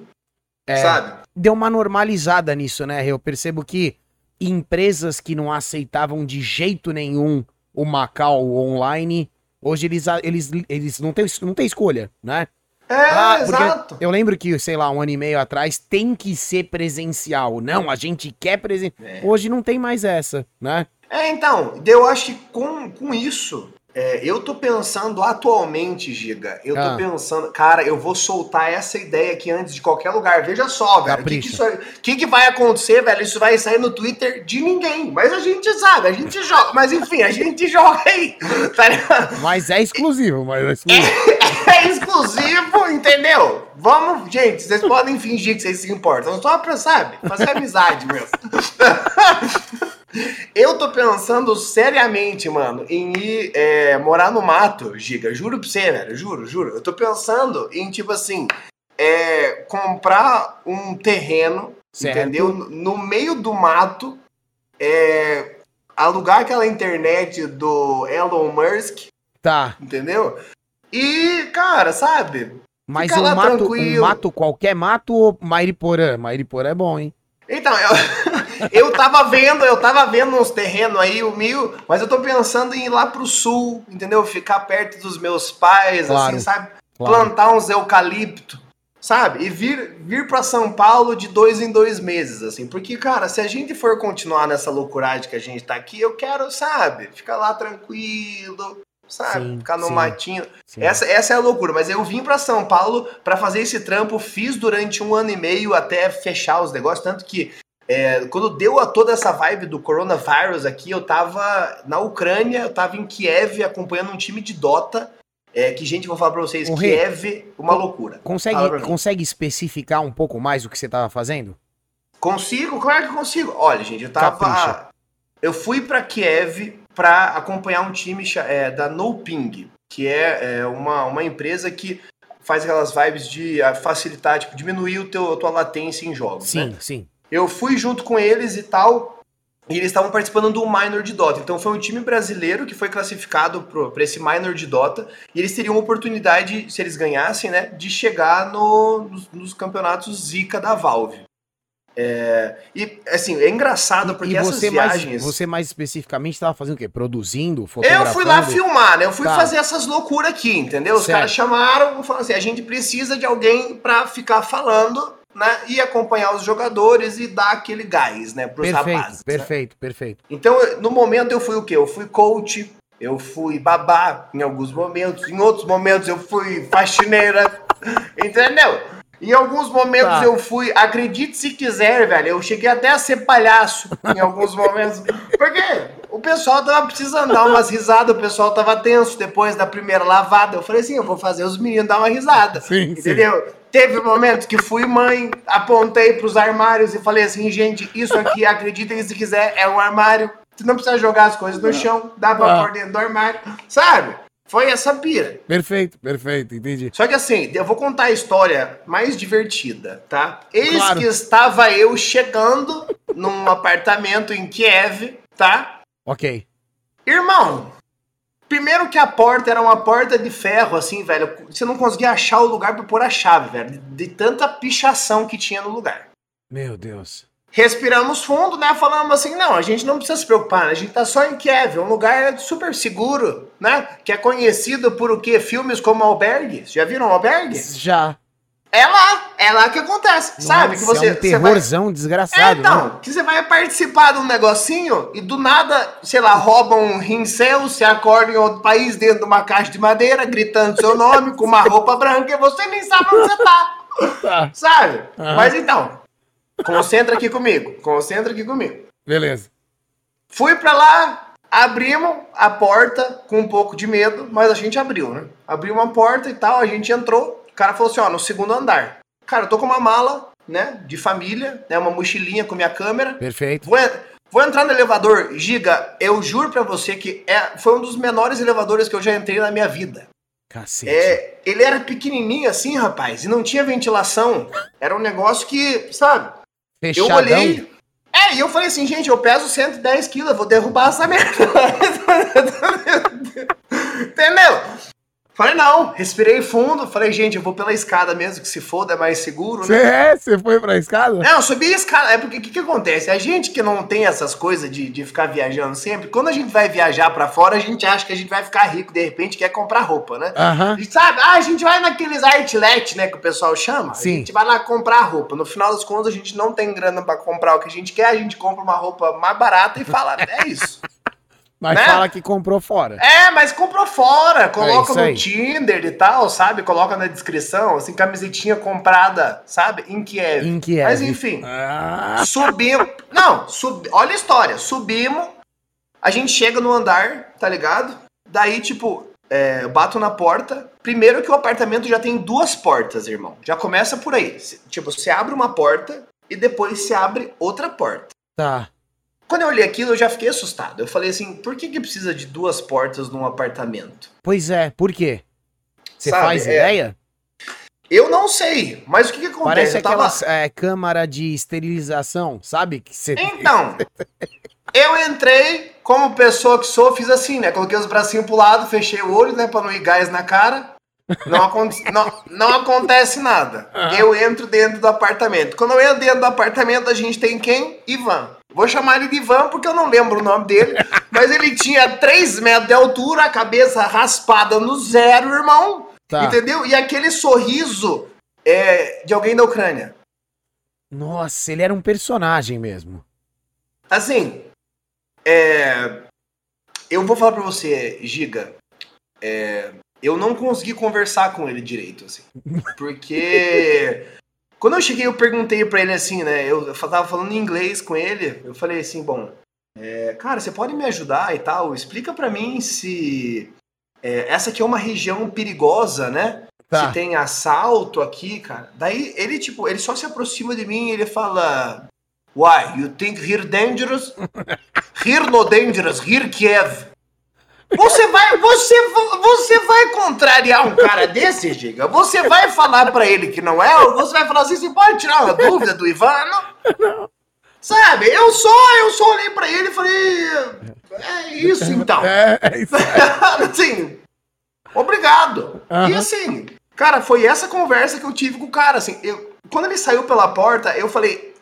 S1: É, sabe? Deu uma normalizada nisso, né? Eu percebo que empresas que não aceitavam de jeito nenhum o Macau online Hoje eles, eles, eles não, têm, não têm escolha, né?
S2: É, ah, exato.
S1: Eu lembro que, sei lá, um ano e meio atrás tem que ser presencial. Não, a gente quer presencial. É. Hoje não tem mais essa, né?
S2: É, então, eu acho que com, com isso, é, eu tô pensando atualmente, Giga, eu ah. tô pensando, cara, eu vou soltar essa ideia aqui antes de qualquer lugar. Veja só, velho. O que que, que, que, vai acontecer, velho? Isso vai sair no Twitter de ninguém. Mas a gente sabe, a gente joga. Mas enfim, a gente joga aí. Tá?
S1: Mas é exclusivo, mas é exclusivo.
S2: É, é exclusivo, entendeu? Vamos, gente, vocês podem fingir que vocês se importam. Só pra, sabe, fazer amizade mesmo. Eu tô pensando seriamente, mano, em ir é, morar no mato, Giga. Juro pra você, velho. Juro, juro. Eu tô pensando em, tipo assim, é, comprar um terreno, certo. entendeu? No meio do mato, é, alugar aquela internet do Elon Musk.
S1: Tá.
S2: Entendeu? E, cara, sabe?
S1: Mas um mato, um mato, qualquer mato ou Mairiporã? Mairiporã é bom, hein?
S2: Então, eu, eu tava vendo, eu tava vendo uns terrenos aí, o mil, mas eu tô pensando em ir lá pro sul, entendeu? Ficar perto dos meus pais, assim, claro, assim, sabe? Claro. Plantar uns eucalipto, sabe? E vir, vir pra São Paulo de dois em dois meses, assim. Porque, cara, se a gente for continuar nessa loucuragem que a gente tá aqui, eu quero, sabe? Ficar lá tranquilo, sabe? Sim, Ficar no sim, matinho. Sim. Essa, essa é a loucura. Mas eu vim para São Paulo para fazer esse trampo, fiz durante um ano e meio até fechar os negócios. Tanto que é, quando deu a toda essa vibe do coronavírus aqui, eu tava na Ucrânia, eu tava em Kiev acompanhando um time de Dota. É, que, gente, vou falar pra vocês, o Kiev, uma loucura.
S1: Consegue, consegue especificar um pouco mais o que você tava fazendo?
S2: Consigo, claro que consigo. Olha, gente, eu tava. Capricha. Eu fui para Kiev para acompanhar um time é, da NoPing, que é, é, uma, uma empresa que faz aquelas vibes de facilitar, tipo, diminuir o teu, a tua latência em jogos.
S1: Sim,
S2: né?
S1: sim.
S2: Eu fui junto com eles e tal, e eles estavam participando do minor de Dota. Então foi um time brasileiro que foi classificado para esse minor de Dota, e eles teriam oportunidade, se eles ganhassem, né, de chegar no, nos, nos campeonatos Zika da Valve. É, e assim, é engraçado porque e essas viagens.
S1: Mais, você mais especificamente estava fazendo o quê? Produzindo,
S2: fotografando? Eu fui lá filmar, né? Eu fui tá. fazer essas loucuras aqui, entendeu? Os caras chamaram e falaram assim: a gente precisa de alguém para ficar falando, né? E acompanhar os jogadores e dar aquele gás, né?
S1: Pros perfeito, rapazes. Né? Perfeito, né? perfeito.
S2: Então, no momento eu fui o quê? Eu fui coach, eu fui babá em alguns momentos, em outros momentos eu fui faxineira, entendeu? Em alguns momentos tá. eu fui, acredite se quiser, velho, eu cheguei até a ser palhaço em alguns momentos. Porque o pessoal tava precisando dar umas risadas, o pessoal tava tenso depois da primeira lavada. Eu falei assim, eu vou fazer os meninos dar uma risada. Sim, entendeu? Sim. Teve momentos que fui mãe, apontei pros armários e falei assim, gente, isso aqui, acreditem se quiser, é um armário. Você não precisa jogar as coisas no chão, dá pra ah. pôr dentro do armário, sabe? Foi essa pira.
S1: Perfeito, perfeito, entendi.
S2: Só que assim, eu vou contar a história mais divertida, tá? Eis claro. que estava eu chegando num apartamento em Kiev, tá?
S1: Ok.
S2: Irmão, primeiro que a porta era uma porta de ferro, assim, velho. Você não conseguia achar o lugar pra pôr a chave, velho. De, de tanta pichação que tinha no lugar.
S1: Meu Deus
S2: respiramos fundo, né? Falamos assim, não, a gente não precisa se preocupar, né? a gente tá só em Kiev, um lugar super seguro, né? Que é conhecido por o quê? Filmes como Albergue. Já viram Albergue?
S1: Já.
S2: É lá, é lá que acontece, Nossa, sabe? Que você,
S1: é um terrorzão vai... desgraçado.
S2: É, então, né? que você vai participar de um negocinho e do nada, sei lá, roubam um rim seu, se acorda em outro país dentro de uma caixa de madeira, gritando seu nome com uma roupa branca e você nem sabe onde você tá. tá. Sabe? Uhum. Mas então, Concentra aqui comigo. Concentra aqui comigo.
S1: Beleza.
S2: Fui pra lá, Abrimos a porta com um pouco de medo, mas a gente abriu, né? Abriu uma porta e tal, a gente entrou. O cara falou assim: ó, no segundo andar. Cara, eu tô com uma mala, né, de família, né, uma mochilinha com minha câmera.
S1: Perfeito.
S2: Vou, vou entrar no elevador. Giga, eu juro pra você que é, foi um dos menores elevadores que eu já entrei na minha vida.
S1: Cacete.
S2: É, ele era pequenininho assim, rapaz, e não tinha ventilação. Era um negócio que, sabe?
S1: Fechadão.
S2: Eu olhei. É, e eu falei assim, gente, eu peso 110 quilos, eu vou derrubar essa merda. Entendeu? Falei, não, respirei fundo, falei, gente, eu vou pela escada mesmo, que se foda, é mais seguro,
S1: né? É, você foi pra escada?
S2: Não, eu subi a escada, é porque o que, que acontece? A gente que não tem essas coisas de, de ficar viajando sempre, quando a gente vai viajar para fora, a gente acha que a gente vai ficar rico, de repente quer comprar roupa, né?
S1: Aham.
S2: A gente sabe, ah, a gente vai naqueles outlet, né, que o pessoal chama,
S1: Sim.
S2: a gente vai lá comprar roupa. No final das contas, a gente não tem grana para comprar o que a gente quer, a gente compra uma roupa mais barata e fala, é isso.
S1: Mas
S2: Né?
S1: fala que comprou fora.
S2: É, mas comprou fora, coloca
S1: É
S2: no. Tinder e tal, sabe? Coloca na descrição, assim, camisetinha comprada, sabe? Em Kiev.
S1: Em Kiev.
S2: Mas enfim,
S1: Ah,
S2: subimos. Não, sub... olha a história. Subimos, a gente chega no andar, tá ligado? Daí, tipo, é, eu bato na porta. Primeiro que o apartamento já tem duas portas, irmão. Já começa por aí. Tipo, você abre uma porta e depois se abre outra porta.
S1: tá.
S2: Quando eu olhei aquilo, eu já fiquei assustado. Eu falei assim, por que, que precisa de duas portas num apartamento?
S1: Pois é, por quê? Você
S2: Sabe,
S1: faz
S2: é,
S1: ideia?
S2: Eu não sei, mas o que, que acontece?
S1: Parece
S2: tava-
S1: aquelas é, câmara de esterilização, sabe? Que você...
S2: Então, eu entrei, como pessoa que sou, fiz assim, né? Coloquei os bracinhos pro lado, fechei o olho, né? Pra não ir gás na cara. Não, acon- não, não acontece nada. Eu entro dentro do apartamento. Quando eu entro dentro do apartamento, a gente tem quem? Ivan. Vou chamar ele de Ivan porque eu não lembro o nome dele. mas ele tinha 3 metros de altura, a cabeça raspada no zero, irmão.
S1: Tá.
S2: Entendeu? E aquele sorriso é, de alguém da Ucrânia.
S1: Nossa, ele era um personagem mesmo.
S2: Assim, é, eu vou falar pra você, Giga. é, eu não consegui conversar com ele direito, assim. Porque quando eu cheguei, eu perguntei pra ele assim, né? Eu, tava falando em inglês com ele. Eu falei assim, bom, é, cara, você pode me ajudar e tal? Explica pra mim se é, essa aqui é uma região perigosa, né?
S1: Tá.
S2: Se tem assalto aqui, cara. Daí ele, tipo, ele só se aproxima de mim e ele fala. Why? You think here dangerous? Here no dangerous, here Kiev. Você vai, você, você vai contrariar um cara desse, Giga? Você vai falar pra ele que não é? Ou você vai falar assim, você pode tirar uma dúvida do Ivan? Não. Sabe, eu só, eu só olhei pra ele e falei, é isso então.
S1: É, é isso.
S2: assim, obrigado.
S1: Aham.
S2: E assim, cara, foi essa conversa que eu tive com o cara, assim, eu, quando ele saiu pela porta, eu falei,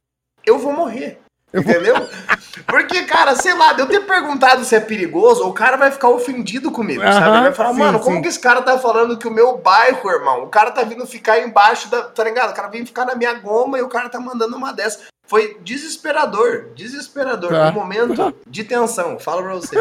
S2: eu vou morrer. Entendeu? Porque, cara, sei lá, de eu ter perguntado se é perigoso, o cara vai ficar ofendido comigo, sabe?
S1: Aham,
S2: Ele vai falar,
S1: sim,
S2: mano, como
S1: sim.
S2: que esse cara tá falando que o meu bairro, irmão, o cara tá vindo ficar embaixo da. Tá ligado? O cara vem ficar na minha goma e o cara tá mandando uma dessa. Foi desesperador, desesperador.
S1: Tá.
S2: Um momento de tensão, falo pra você.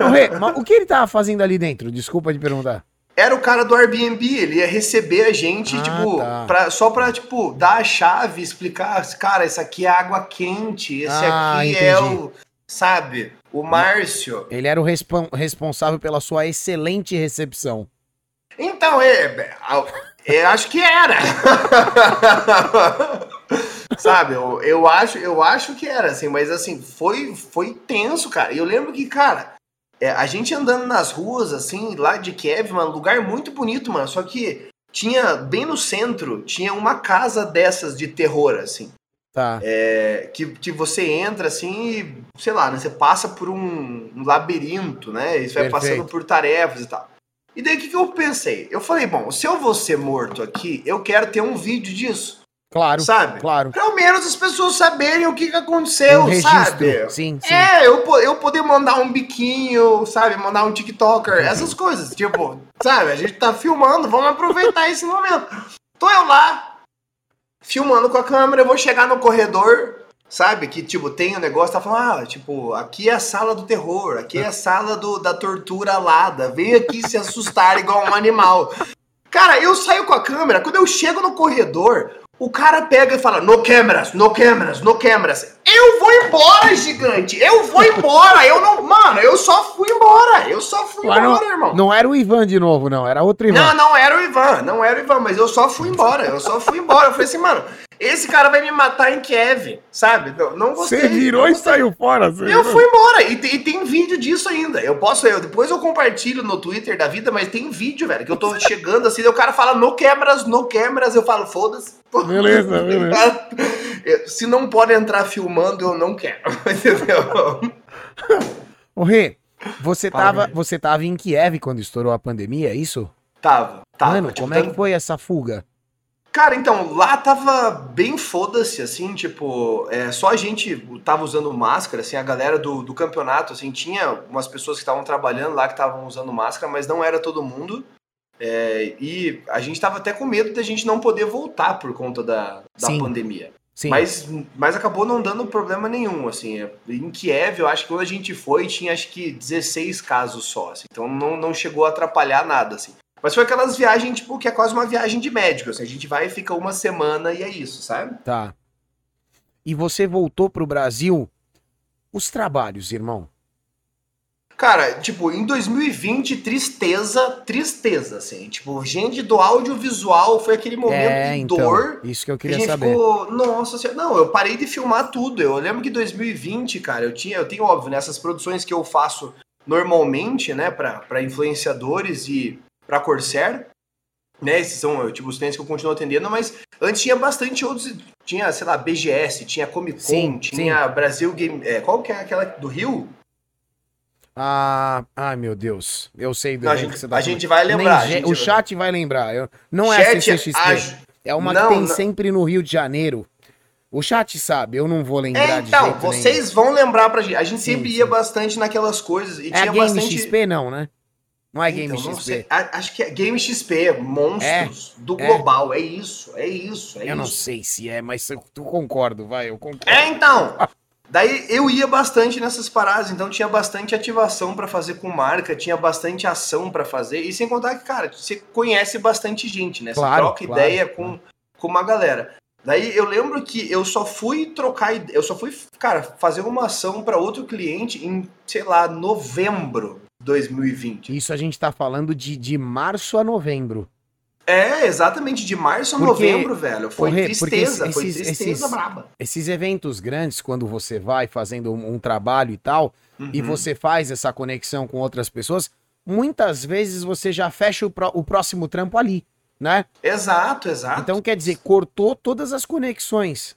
S1: Ô, Rê, mas o que ele tava fazendo ali dentro? Desculpa de perguntar.
S2: Era o cara do Airbnb, ele ia receber a gente,
S1: Ah,
S2: tipo,
S1: tá.
S2: pra, só pra, tipo, dar a chave, explicar, cara, esse aqui é água quente, esse
S1: Ah,
S2: aqui é
S1: entendi.
S2: o, sabe, o Márcio.
S1: Ele era o respon- responsável pela sua excelente recepção.
S2: Então, é, eu acho que era. sabe, eu, eu, acho, eu acho que era, assim, mas assim, foi, foi tenso, cara. E eu lembro que, cara, é, a gente andando nas ruas, assim, lá de Kiev, mano, lugar muito bonito, mano, só que tinha, bem no centro, tinha uma casa dessas de terror, assim.
S1: Tá.
S2: É, que, que você entra assim e, sei lá, né, você passa por um, um labirinto, né? E você vai
S1: Perfeito.
S2: passando por tarefas e tal. E daí o que, que eu pensei? Eu falei, bom, se eu vou ser morto aqui, eu quero ter um vídeo disso,
S1: Claro.
S2: sabe?
S1: Claro.
S2: Pelo menos as pessoas saberem o que, que aconteceu,
S1: um
S2: sabe?
S1: Sim, sim.
S2: É, eu, eu poder mandar um biquinho, sabe? Mandar um TikToker, essas coisas. Tipo, sabe? A gente tá filmando, vamos aproveitar esse momento. Tô eu lá, filmando com a câmera, eu vou chegar no corredor, sabe? Que, tipo, tem o negócio, tá falando, ah, tipo, aqui é a sala do terror, aqui é a sala do, da tortura alada, vem aqui se assustar igual um animal. Cara, eu saio com a câmera, quando eu chego no corredor, o cara pega e fala, no câmeras, no câmeras, no câmeras. Eu vou embora, gigante. Eu vou embora. Eu não. Mano, eu só fui embora. Eu só fui embora,
S1: não,
S2: irmão.
S1: Não era o Ivan de novo, não. Era outro Ivan.
S2: Não, não era o Ivan. Não era o Ivan, mas eu só fui embora. Eu só fui embora. Eu falei assim, mano, esse cara vai me matar em Kiev, sabe? Não, não gostei.
S1: Você virou e saiu fora. eu
S2: virou. fui embora. E, e, tem vídeo disso ainda. Eu posso, eu, depois eu compartilho no Twitter da vida, mas tem vídeo, velho, que eu tô chegando assim, o cara fala no câmeras, no câmeras, eu falo, foda-se.
S1: Beleza, beleza.
S2: Se não pode entrar filmando, eu não quero. Entendeu?
S1: Ô, Rê, você tava, você tava em Kiev quando estourou a pandemia, é isso?
S2: Tava, tava.
S1: Mano, tipo, como é que foi essa fuga?
S2: Cara, então, lá tava bem foda-se, assim, tipo, é, só a gente tava usando máscara, assim, a galera do, do campeonato, assim, tinha umas pessoas que estavam trabalhando lá que estavam usando máscara, mas não era todo mundo. É, e a gente tava até com medo da gente não poder voltar por conta da, da Sim. pandemia. Sim. Mas, mas acabou não dando problema nenhum, assim. Em Kiev, eu acho que quando a gente foi, tinha acho que 16 casos só, assim, Então não, não chegou a atrapalhar nada, assim. Mas foi aquelas viagens, tipo, que é quase uma viagem de médico. Assim, a gente vai e fica uma semana e é isso, sabe?
S1: Tá. E você voltou pro Brasil. Os trabalhos, irmão.
S2: Cara, tipo, em 2020, tristeza, tristeza, assim. Tipo, gente do audiovisual foi aquele momento é, de então, dor.
S1: Isso que eu queria que a gente saber. Ficou,
S2: nossa senhora. Não, eu parei de filmar tudo. Eu lembro que 2020, cara, eu tinha, eu tenho, óbvio, nessas produções que eu faço normalmente, né, para influenciadores e para Corsair, né? Esses são tipo os clientes que eu continuo atendendo, mas antes tinha bastante outros, tinha, sei lá, BGS, tinha Comic Con, sim, tinha sim. Brasil Game, é, qual que é aquela do Rio?
S1: Ah, ai meu Deus, eu sei
S2: do não, a gente, que você tá A gente vai lembrar.
S1: a
S2: gente
S1: o chat vai lembrar. Eu, não é a CCXP. A... É uma não, que tem não. sempre no Rio de Janeiro. O chat sabe, eu não vou lembrar é,
S2: então, vocês nenhum. vão lembrar pra gente. A gente sim, sempre ia bastante naquelas coisas. E
S1: é tinha a Game bastante... XP, não, né? Não é Game então,
S2: XP. acho que é Game XP, monstros é, do é. global. É isso, é isso. É
S1: eu
S2: isso.
S1: não sei se é, mas eu, eu concordo, vai, eu concordo.
S2: É, então. Daí eu ia bastante nessas paradas, então tinha bastante ativação para fazer com marca, tinha bastante ação para fazer, e sem contar que, cara, você conhece bastante gente, né? Você claro, troca claro, ideia claro. com, com uma galera. Daí eu lembro que eu só fui trocar, eu só fui, cara, fazer uma ação para outro cliente em, sei lá, novembro 2020.
S1: Isso a gente tá falando de, de março a novembro.
S2: É, exatamente, de março a porque, novembro, velho. Foi tristeza, esses, foi tristeza
S1: esses, braba. Esses eventos grandes, quando você vai fazendo um, um trabalho e tal, uhum. e você faz essa conexão com outras pessoas, muitas vezes você já fecha o, pro, o próximo trampo ali, né?
S2: Exato, exato.
S1: Então, quer dizer, cortou todas as conexões.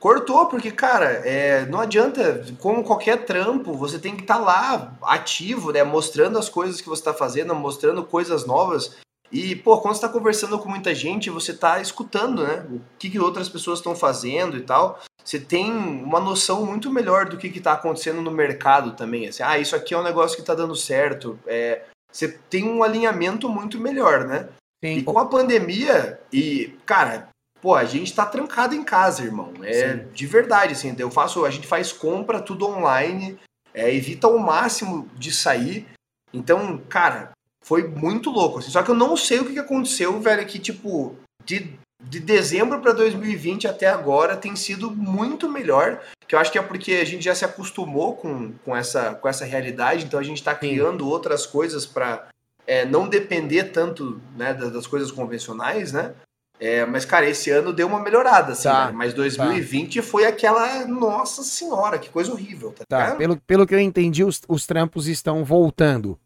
S2: Cortou, porque, cara, é, não adianta, como qualquer trampo, você tem que estar tá lá ativo, né? Mostrando as coisas que você está fazendo, mostrando coisas novas. E, pô, quando você está conversando com muita gente, você está escutando, né? O que, que outras pessoas estão fazendo e tal. Você tem uma noção muito melhor do que está acontecendo no mercado também. Assim, ah, isso aqui é um negócio que está dando certo. É, você tem um alinhamento muito melhor, né? Sim. E com a pandemia, e, cara, Pô, a gente tá trancado em casa, irmão. É Sim. de verdade, assim. Eu faço, a gente faz compra tudo online, é, evita o máximo de sair. Então, cara, foi muito louco. Assim. Só que eu não sei o que aconteceu, velho, que tipo, de, de dezembro para 2020 até agora tem sido muito melhor. Que eu acho que é porque a gente já se acostumou com, com, essa, com essa realidade, então a gente tá criando Sim. outras coisas para é, não depender tanto né, das coisas convencionais, né? É, mas, cara, esse ano deu uma melhorada, assim, tá, né? Mas 2020 tá. foi aquela. Nossa senhora, que coisa horrível, tá,
S1: tá pelo, pelo que eu entendi, os, os trampos estão voltando.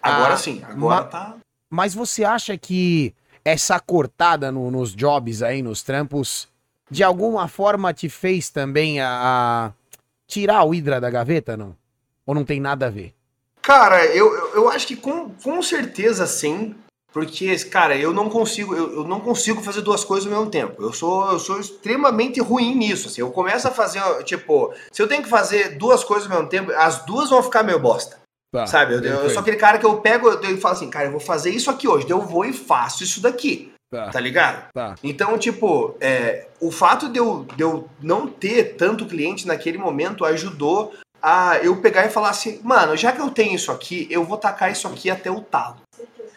S2: Agora ah, sim, agora ma, tá.
S1: Mas você acha que essa cortada no, nos jobs aí, nos trampos, de alguma forma te fez também a, a tirar o Hydra da gaveta, não? Ou não tem nada a ver?
S2: Cara, eu, eu acho que com, com certeza sim. Porque, cara, eu não consigo, eu, eu, não consigo fazer duas coisas ao mesmo tempo. Eu sou, eu sou extremamente ruim nisso. Assim. Eu começo a fazer, tipo, se eu tenho que fazer duas coisas ao mesmo tempo, as duas vão ficar meio bosta. Tá, sabe? Eu, eu, sou aquele cara que eu pego e falo assim, cara, eu vou fazer isso aqui hoje. eu vou e faço isso daqui. Tá, tá ligado? Tá. Então, tipo, é, o fato de eu, de eu não ter tanto cliente naquele momento ajudou a eu pegar e falar assim, mano, já que eu tenho isso aqui, eu vou tacar isso aqui até o talo.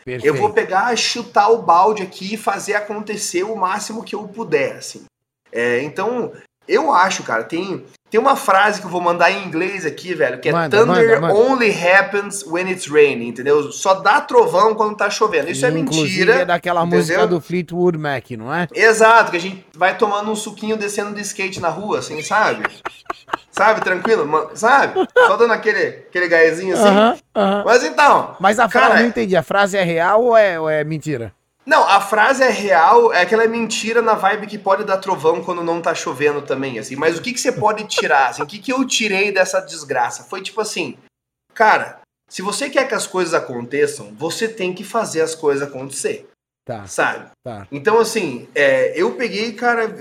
S2: Perfeito. Eu vou pegar, chutar o balde aqui e fazer acontecer o máximo que eu puder, assim. É, então, eu acho, cara, tem. Tem uma frase que eu vou mandar em inglês aqui, velho, que é manda, Thunder manda, manda. only happens when it's raining, entendeu? Só dá trovão quando tá chovendo. Isso é mentira.
S1: é daquela entendeu? música do Fleetwood Mac, não é?
S2: Exato, que a gente vai tomando um suquinho descendo de skate na rua, assim, sabe? sabe, tranquilo, sabe? Só dando aquele, aquele gásinho assim. Uh -huh, uh -huh. Mas então.
S1: Mas a frase, não entendi, a frase é real ou é, ou é mentira?
S2: Não, a frase é real, é aquela mentira na vibe que pode dar trovão quando não tá chovendo também, assim. Mas o que, que você pode tirar, assim? O que, que eu tirei dessa desgraça? Foi tipo assim, cara, se você quer que as coisas aconteçam, você tem que fazer as coisas acontecer. Tá. Sabe? Tá. Então, assim, é, eu peguei, cara,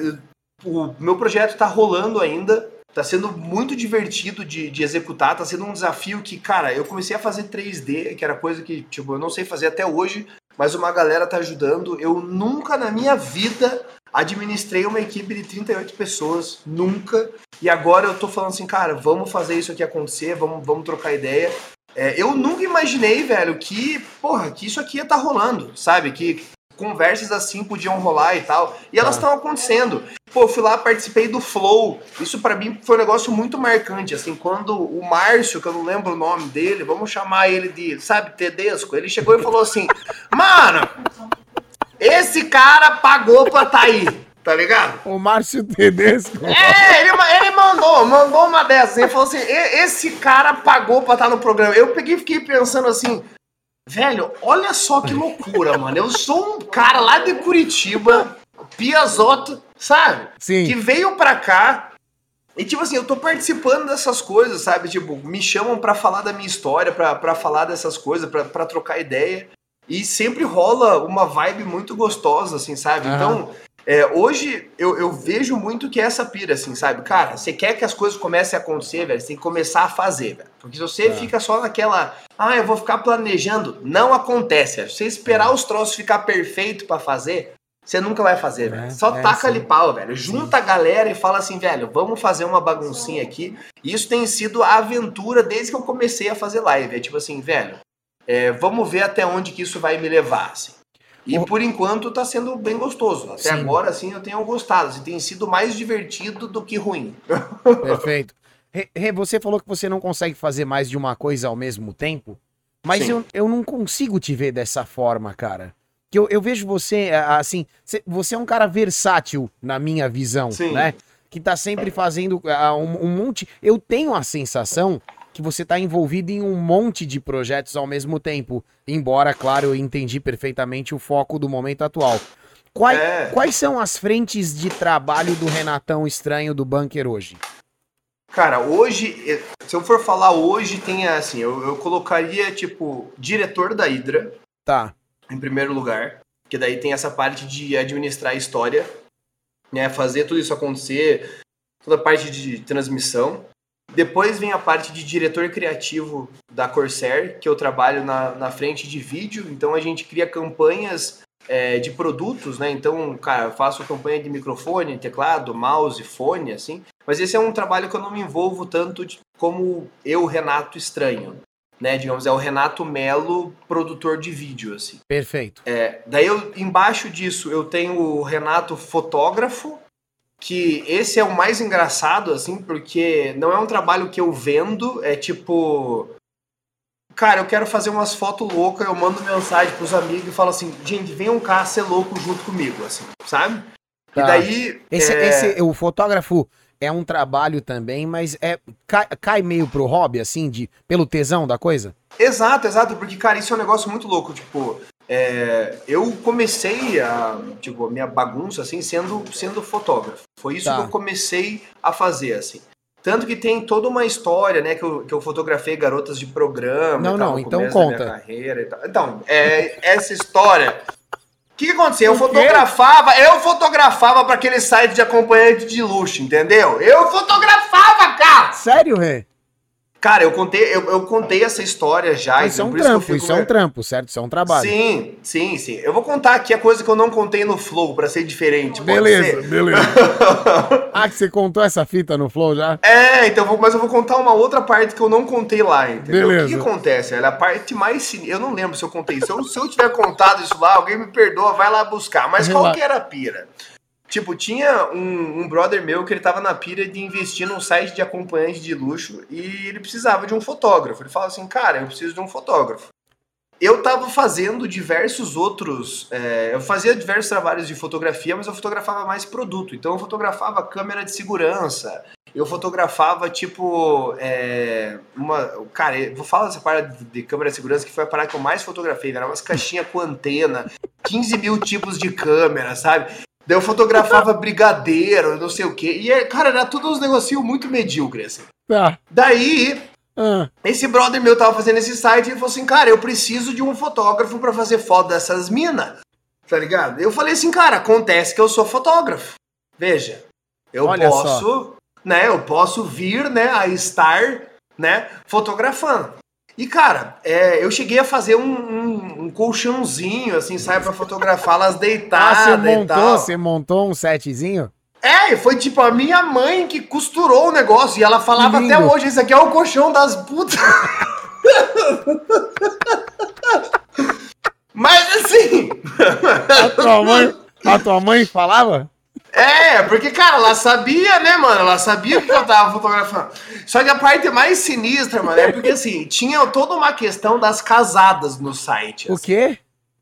S2: o meu projeto tá rolando ainda, tá sendo muito divertido de, de executar, tá sendo um desafio que, cara, eu comecei a fazer 3D, que era coisa que, tipo, eu não sei fazer até hoje, mas uma galera tá ajudando. Eu nunca na minha vida administrei uma equipe de 38 pessoas, nunca. E agora eu tô falando assim, cara, vamos fazer isso aqui acontecer, vamos, vamos trocar ideia. É, eu nunca imaginei, velho, que, porra, que isso aqui ia estar tá rolando, sabe? Que conversas assim podiam rolar e tal. E elas estão ah. acontecendo. Pô, eu fui lá, participei do Flow. Isso para mim foi um negócio muito marcante. Assim, quando o Márcio, que eu não lembro o nome dele, vamos chamar ele de, sabe, Tedesco, ele chegou e falou assim: Mano, esse cara pagou pra tá aí. Tá ligado?
S1: O Márcio Tedesco.
S2: É, ele, ele mandou, mandou uma dessas. Ele falou assim: esse cara pagou pra estar tá no programa. Eu peguei e fiquei pensando assim. Velho, olha só que loucura, mano. Eu sou um cara lá de Curitiba, Piazotto, sabe? Sim. Que veio pra cá. E, tipo assim, eu tô participando dessas coisas, sabe? Tipo, me chamam para falar da minha história, para falar dessas coisas, para trocar ideia. E sempre rola uma vibe muito gostosa, assim, sabe? Uhum. Então, é, hoje eu, eu, vejo muito que é essa pira, assim, sabe? Cara, você quer que as coisas comecem a acontecer, velho, você tem que começar a fazer, velho. Porque se você é. fica só naquela, ah, eu vou ficar planejando, não acontece, velho. Se você esperar é. os troços ficar perfeito para fazer, você nunca vai fazer, velho. É, só é, taca ali pau, velho. Junta a galera e fala assim, velho, vamos fazer uma baguncinha aqui. E isso tem sido a aventura desde que eu comecei a fazer live. É tipo assim, velho, é, vamos ver até onde que isso vai me levar, assim. E por enquanto tá sendo bem gostoso. Até Sim. agora, assim, eu tenho gostado. Assim, tem sido mais divertido do que ruim.
S1: Perfeito. Rê, você falou que você não consegue fazer mais de uma coisa ao mesmo tempo, mas eu, eu não consigo te ver dessa forma, cara. Que eu, eu vejo você, assim, você é um cara versátil na minha visão, Sim. né? Que tá sempre fazendo um, um monte. Eu tenho a sensação que você está envolvido em um monte de projetos ao mesmo tempo. Embora, claro, eu entendi perfeitamente o foco do momento atual. Quais, é. quais são as frentes de trabalho do Renatão Estranho do Bunker hoje?
S2: Cara, hoje, se eu for falar hoje, tem assim, eu, eu colocaria, tipo, diretor da Hydra.
S1: Tá.
S2: Em primeiro lugar. Que daí tem essa parte de administrar a história, né? Fazer tudo isso acontecer, toda a parte de transmissão. Depois vem a parte de diretor criativo da Corsair, que eu trabalho na, na frente de vídeo. Então a gente cria campanhas é, de produtos, né? Então, cara, eu faço campanha de microfone, teclado, mouse, fone, assim. Mas esse é um trabalho que eu não me envolvo tanto de, como eu, Renato Estranho. Né, digamos, é o Renato Melo, produtor de vídeo, assim.
S1: Perfeito.
S2: É, daí eu, embaixo disso, eu tenho o Renato fotógrafo, que esse é o mais engraçado, assim, porque não é um trabalho que eu vendo, é tipo. Cara, eu quero fazer umas fotos loucas, eu mando mensagem pros amigos e falo assim, gente, venham cá ser louco junto comigo, assim, sabe?
S1: Tá. E daí. Esse, é... esse, o fotógrafo é um trabalho também, mas é cai, cai, meio pro hobby, assim, de, pelo tesão da coisa?
S2: Exato, exato, porque, cara, isso é um negócio muito louco, tipo, é, eu comecei a, tipo, a minha bagunça, assim, sendo, sendo fotógrafo. Foi isso tá. que eu comecei a fazer, assim. Tanto que tem toda uma história, né, que eu, que eu fotografei garotas de programa.
S1: Não,
S2: tal,
S1: não, então conta.
S2: Então, é, essa história. O que, que acontecia? Eu fotografava, eu fotografava para aquele site de acompanhante de luxo, entendeu? Eu fotografava, cara!
S1: Sério, Rê?
S2: Cara, eu contei, eu, eu contei essa história já.
S1: Isso é um trampo, isso, isso é um trampo, certo? Isso é um trabalho.
S2: Sim, sim, sim. Eu vou contar aqui a coisa que eu não contei no Flow, para ser diferente.
S1: Beleza, ser? beleza. ah, que você contou essa fita no Flow já?
S2: É, então, mas eu vou contar uma outra parte que eu não contei lá, entendeu? Beleza. O que, que acontece? Era a parte mais Eu não lembro se eu contei. Se eu, se eu tiver contado isso lá, alguém me perdoa, vai lá buscar. Mas Relaxa. qual que era a pira? Tipo, tinha um, um, brother meu que ele tava na pira de investir num site de acompanhante de luxo e ele precisava de um fotógrafo. Ele falou assim, cara, eu preciso de um fotógrafo. Eu tava fazendo diversos outros. É, eu fazia diversos trabalhos de fotografia, mas eu fotografava mais produto. Então eu fotografava câmera de segurança. Eu fotografava, tipo. É, uma. Cara, eu vou falar dessa parte de câmera de segurança que foi a parada que eu mais fotografei. Era umas caixinhas com antena, 15 mil tipos de câmera, sabe? Daí eu fotografava brigadeiro, não sei o quê. E, cara, era tudo uns negocinhos muito medíocres. Assim.
S1: Tá.
S2: Daí, ah. esse brother meu tava fazendo esse site e falou assim, cara, eu preciso de um fotógrafo para fazer foto dessas minas. Tá ligado? Eu falei assim, cara, acontece que eu sou fotógrafo. Veja, eu Olha posso, só. né, eu posso vir, né, a estar, né, fotografando. E, cara, é, eu cheguei a fazer um, um, um colchãozinho, assim, sabe, pra fotografar elas deitadas ah, você
S1: montou. Você montou um setzinho?
S2: É, foi tipo a minha mãe que costurou o negócio. E ela falava até hoje, esse aqui é o colchão das putas. Mas assim...
S1: A tua mãe, a tua mãe falava?
S2: É, porque, cara, ela sabia, né, mano? Ela sabia que eu tava fotografando. Só que a parte mais sinistra, mano, é porque, assim, tinha toda uma questão das casadas no site.
S1: Assim. O quê?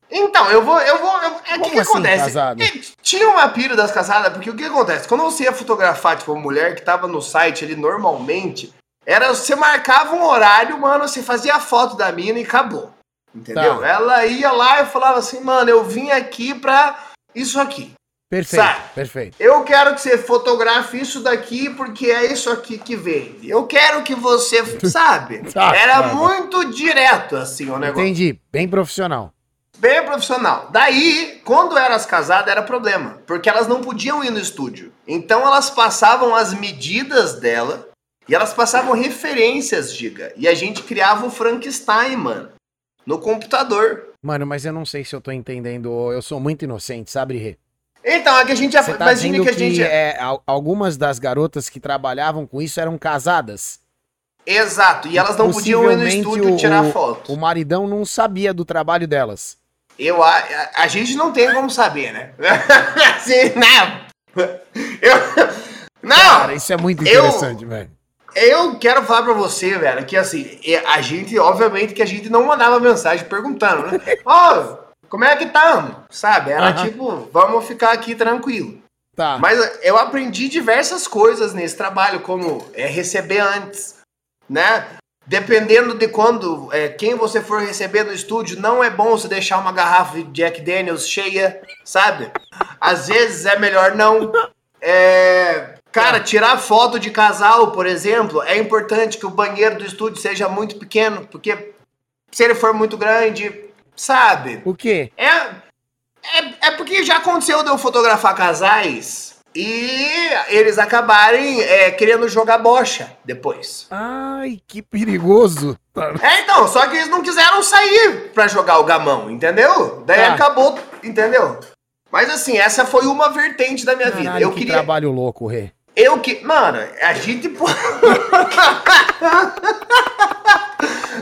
S2: Então, eu vou. Eu vou eu, é, o que, que assim, acontece? Casada? Tinha uma pira das casadas, porque o que acontece? Quando você ia fotografar, tipo, uma mulher que tava no site ali normalmente, era você marcava um horário, mano, você fazia a foto da mina e acabou. Entendeu? Tá. Ela ia lá e falava assim, mano, eu vim aqui pra isso aqui.
S1: Perfeito, Sabe? perfeito.
S2: Eu quero que você fotografe isso daqui porque é isso aqui que vende. Eu quero que você, sabe? tá, Era tá, muito direto assim o negócio.
S1: Entendi, bem profissional.
S2: Bem profissional. Daí, quando eram as casadas, era problema, porque elas não podiam ir no estúdio. Então elas passavam as medidas dela e elas passavam referências, diga. E a gente criava o Frankenstein, mano, no computador.
S1: Mano, mas eu não sei se eu tô entendendo. Eu sou muito inocente, sabe, Rê?
S2: Então, é que a gente já.
S1: Você tá imagina que a gente. Que, é, algumas das garotas que trabalhavam com isso eram casadas.
S2: Exato, e elas não podiam ir no estúdio
S1: o,
S2: tirar foto.
S1: O maridão não sabia do trabalho delas.
S2: Eu, a, a gente não tem como saber, né? assim, não. Eu, não! Cara,
S1: isso é muito interessante, eu, velho.
S2: Eu quero falar pra você, velho, que assim, a gente, obviamente, que a gente não mandava mensagem perguntando, né? Ó, oh, como é que tá? Sabe? Era tipo, vamos ficar aqui tranquilo.
S1: Tá.
S2: Mas eu aprendi diversas coisas nesse trabalho, como é, receber antes, né? Dependendo de quando, é, quem você for receber no estúdio, não é bom você deixar uma garrafa de Jack Daniels cheia, sabe? Às vezes é melhor não. É, cara, tirar foto de casal, por exemplo, é importante que o banheiro do estúdio seja muito pequeno, porque se ele for muito grande, Sabe?
S1: O quê?
S2: É, é, é porque já aconteceu de eu fotografar casais e eles acabarem é, querendo jogar bocha depois.
S1: Ai, que perigoso.
S2: É, então, só que eles não quiseram sair pra jogar o gamão, entendeu? Daí tá. acabou, entendeu? Mas assim, essa foi uma vertente da minha Caralho, vida. Eu
S1: que
S2: queria...
S1: trabalho louco, Rê.
S2: Eu que. Mano, a gente.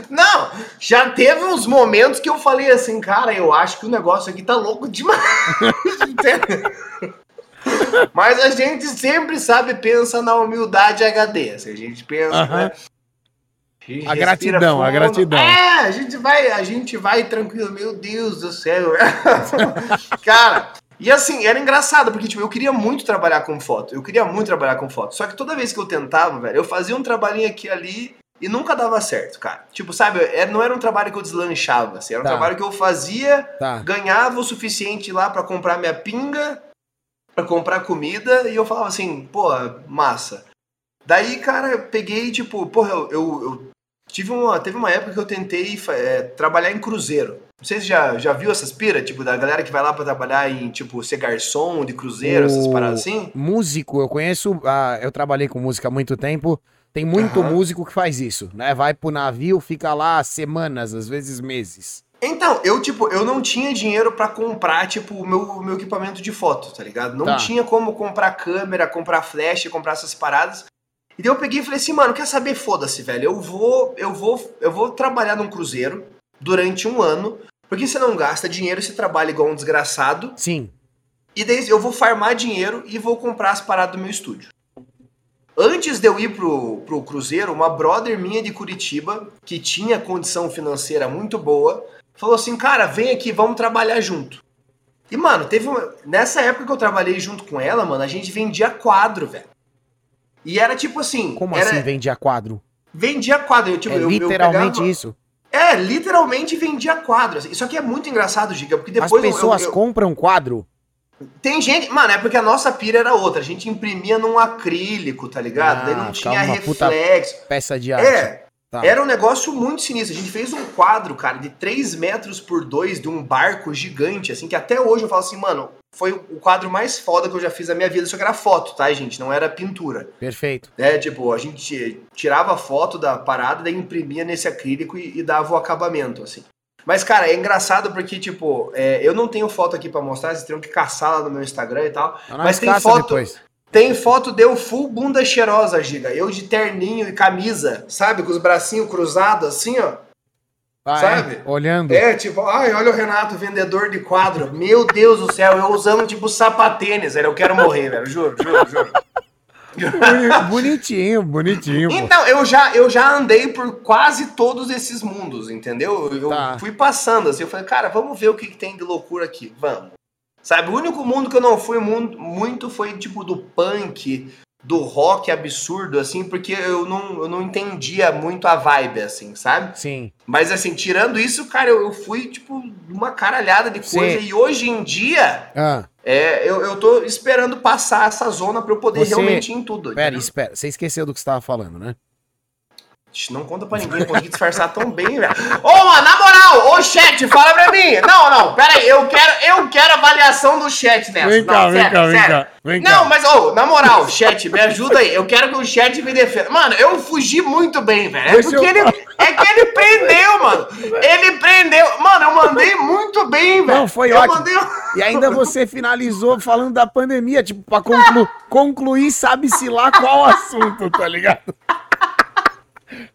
S2: Não, já teve uns momentos que eu falei assim, cara, eu acho que o negócio aqui tá louco demais. Mas a gente sempre sabe, pensa na humildade HD. Se a gente pensa, né?
S1: A, a gratidão, fundo. a gratidão.
S2: É, a gente vai, a gente vai tranquilo, meu Deus do céu. cara, e assim, era engraçado, porque tipo, eu queria muito trabalhar com foto. Eu queria muito trabalhar com foto. Só que toda vez que eu tentava, velho, eu fazia um trabalhinho aqui ali e nunca dava certo, cara. Tipo, sabe, era, não era um trabalho que eu deslanchava, assim, era um tá. trabalho que eu fazia, tá. ganhava o suficiente lá para comprar minha pinga, para comprar comida, e eu falava assim, pô, massa. Daí, cara, eu peguei, tipo, porra, eu, eu, eu tive uma, teve uma época que eu tentei é, trabalhar em cruzeiro. Não sei se já, já viu essas pira, tipo, da galera que vai lá pra trabalhar em, tipo, ser garçom de cruzeiro, o... essas paradas assim?
S1: Músico, eu conheço, ah, eu trabalhei com música há muito tempo, tem muito uhum. músico que faz isso, né? Vai pro navio, fica lá semanas, às vezes meses.
S2: Então, eu, tipo, eu não tinha dinheiro para comprar, tipo, o meu, meu equipamento de foto, tá ligado? Não tá. tinha como comprar câmera, comprar flash, comprar essas paradas. E daí eu peguei e falei assim, mano, quer saber? Foda-se, velho. Eu vou, eu vou, eu vou trabalhar num cruzeiro durante um ano, porque você não gasta dinheiro, você trabalha igual um desgraçado.
S1: Sim.
S2: E daí eu vou farmar dinheiro e vou comprar as paradas do meu estúdio. Antes de eu ir pro, pro Cruzeiro, uma brother minha de Curitiba, que tinha condição financeira muito boa, falou assim: cara, vem aqui, vamos trabalhar junto. E, mano, teve uma... Nessa época que eu trabalhei junto com ela, mano, a gente vendia quadro, velho. E era tipo assim.
S1: Como
S2: era...
S1: assim vendia quadro?
S2: Vendia quadro. Eu, tipo,
S1: é
S2: eu,
S1: literalmente
S2: eu pegava...
S1: isso.
S2: É, literalmente vendia quadro. Assim. Isso aqui é muito engraçado, Giga, porque depois.
S1: As pessoas compram quadro?
S2: Tem gente. Mano, é porque a nossa pira era outra. A gente imprimia num acrílico, tá ligado? Ah, Daí não tinha reflexo.
S1: peça de arte.
S2: É. Tá. Era um negócio muito sinistro. A gente fez um quadro, cara, de 3 metros por 2 de um barco gigante, assim, que até hoje eu falo assim, mano, foi o quadro mais foda que eu já fiz na minha vida. Só que era foto, tá, gente? Não era pintura.
S1: Perfeito.
S2: É, tipo, a gente tirava foto da parada, daí imprimia nesse acrílico e, e dava o acabamento, assim. Mas, cara, é engraçado porque, tipo, é, eu não tenho foto aqui para mostrar, vocês teriam que caçar lá no meu Instagram e tal. mas tem foto. Depois. Tem foto deu full bunda cheirosa, Giga. Eu de terninho e camisa, sabe? Com os bracinhos cruzados, assim, ó.
S1: Ah, é? sabe? É? Olhando.
S2: É, tipo, ai, olha o Renato, vendedor de quadro. Meu Deus do céu, eu usando, tipo, sapatênis, velho. Eu quero morrer, velho. Juro, juro, juro.
S1: bonitinho, bonitinho.
S2: Então, eu já, eu já andei por quase todos esses mundos, entendeu? Eu tá. fui passando assim, eu falei, cara, vamos ver o que, que tem de loucura aqui, vamos. Sabe, o único mundo que eu não fui muito foi tipo do punk, do rock absurdo, assim, porque eu não, eu não entendia muito a vibe, assim, sabe?
S1: Sim.
S2: Mas, assim, tirando isso, cara, eu, eu fui, tipo, uma caralhada de coisa. Sim. E hoje em dia, ah. é, eu, eu tô esperando passar essa zona para eu poder você... realmente ir em tudo.
S1: Pera, espera. Você esqueceu do que você tava falando, né?
S2: Não conta pra ninguém, consegui disfarçar tão bem, velho. Ô, mano, na moral, ô chat, fala pra mim. Não, não, pera aí, eu quero, eu quero avaliação do chat nessa.
S1: Vem cá, vem cá, vem cá, vem cá.
S2: Não, mas, ô, na moral, chat, me ajuda aí. Eu quero que o chat me defenda. Mano, eu fugi muito bem, velho. É porque eu... ele. É que ele prendeu, mano. Ele prendeu. Mano, eu mandei muito bem, velho. Não,
S1: foi eu ótimo. Mandei... E ainda você finalizou falando da pandemia, tipo, pra conclu... concluir, sabe-se lá qual assunto, tá ligado?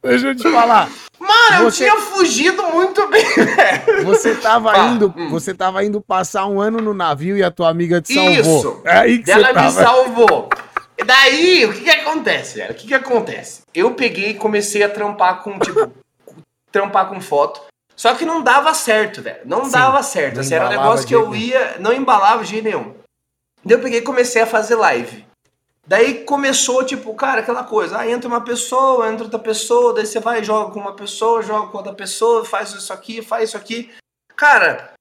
S1: Deixa eu te falar.
S2: Mano, você... eu tinha fugido muito bem, velho.
S1: Você tava ah, indo, hum. você tava indo passar um ano no navio e a tua amiga te salvou.
S2: Isso. É aí que Ela me salvou. Daí, o que que acontece, velho? O que que acontece? Eu peguei e comecei a trampar com, tipo, trampar com foto. Só que não dava certo, velho. Não Sim, dava certo. Assim, era um negócio que eu ia, não embalava de jeito nenhum. Daí eu peguei e comecei a fazer live. Daí começou, tipo, cara, aquela coisa, ah, entra uma pessoa, entra outra pessoa, daí você vai, joga com uma pessoa, joga com outra pessoa, faz isso aqui, faz isso aqui. Cara,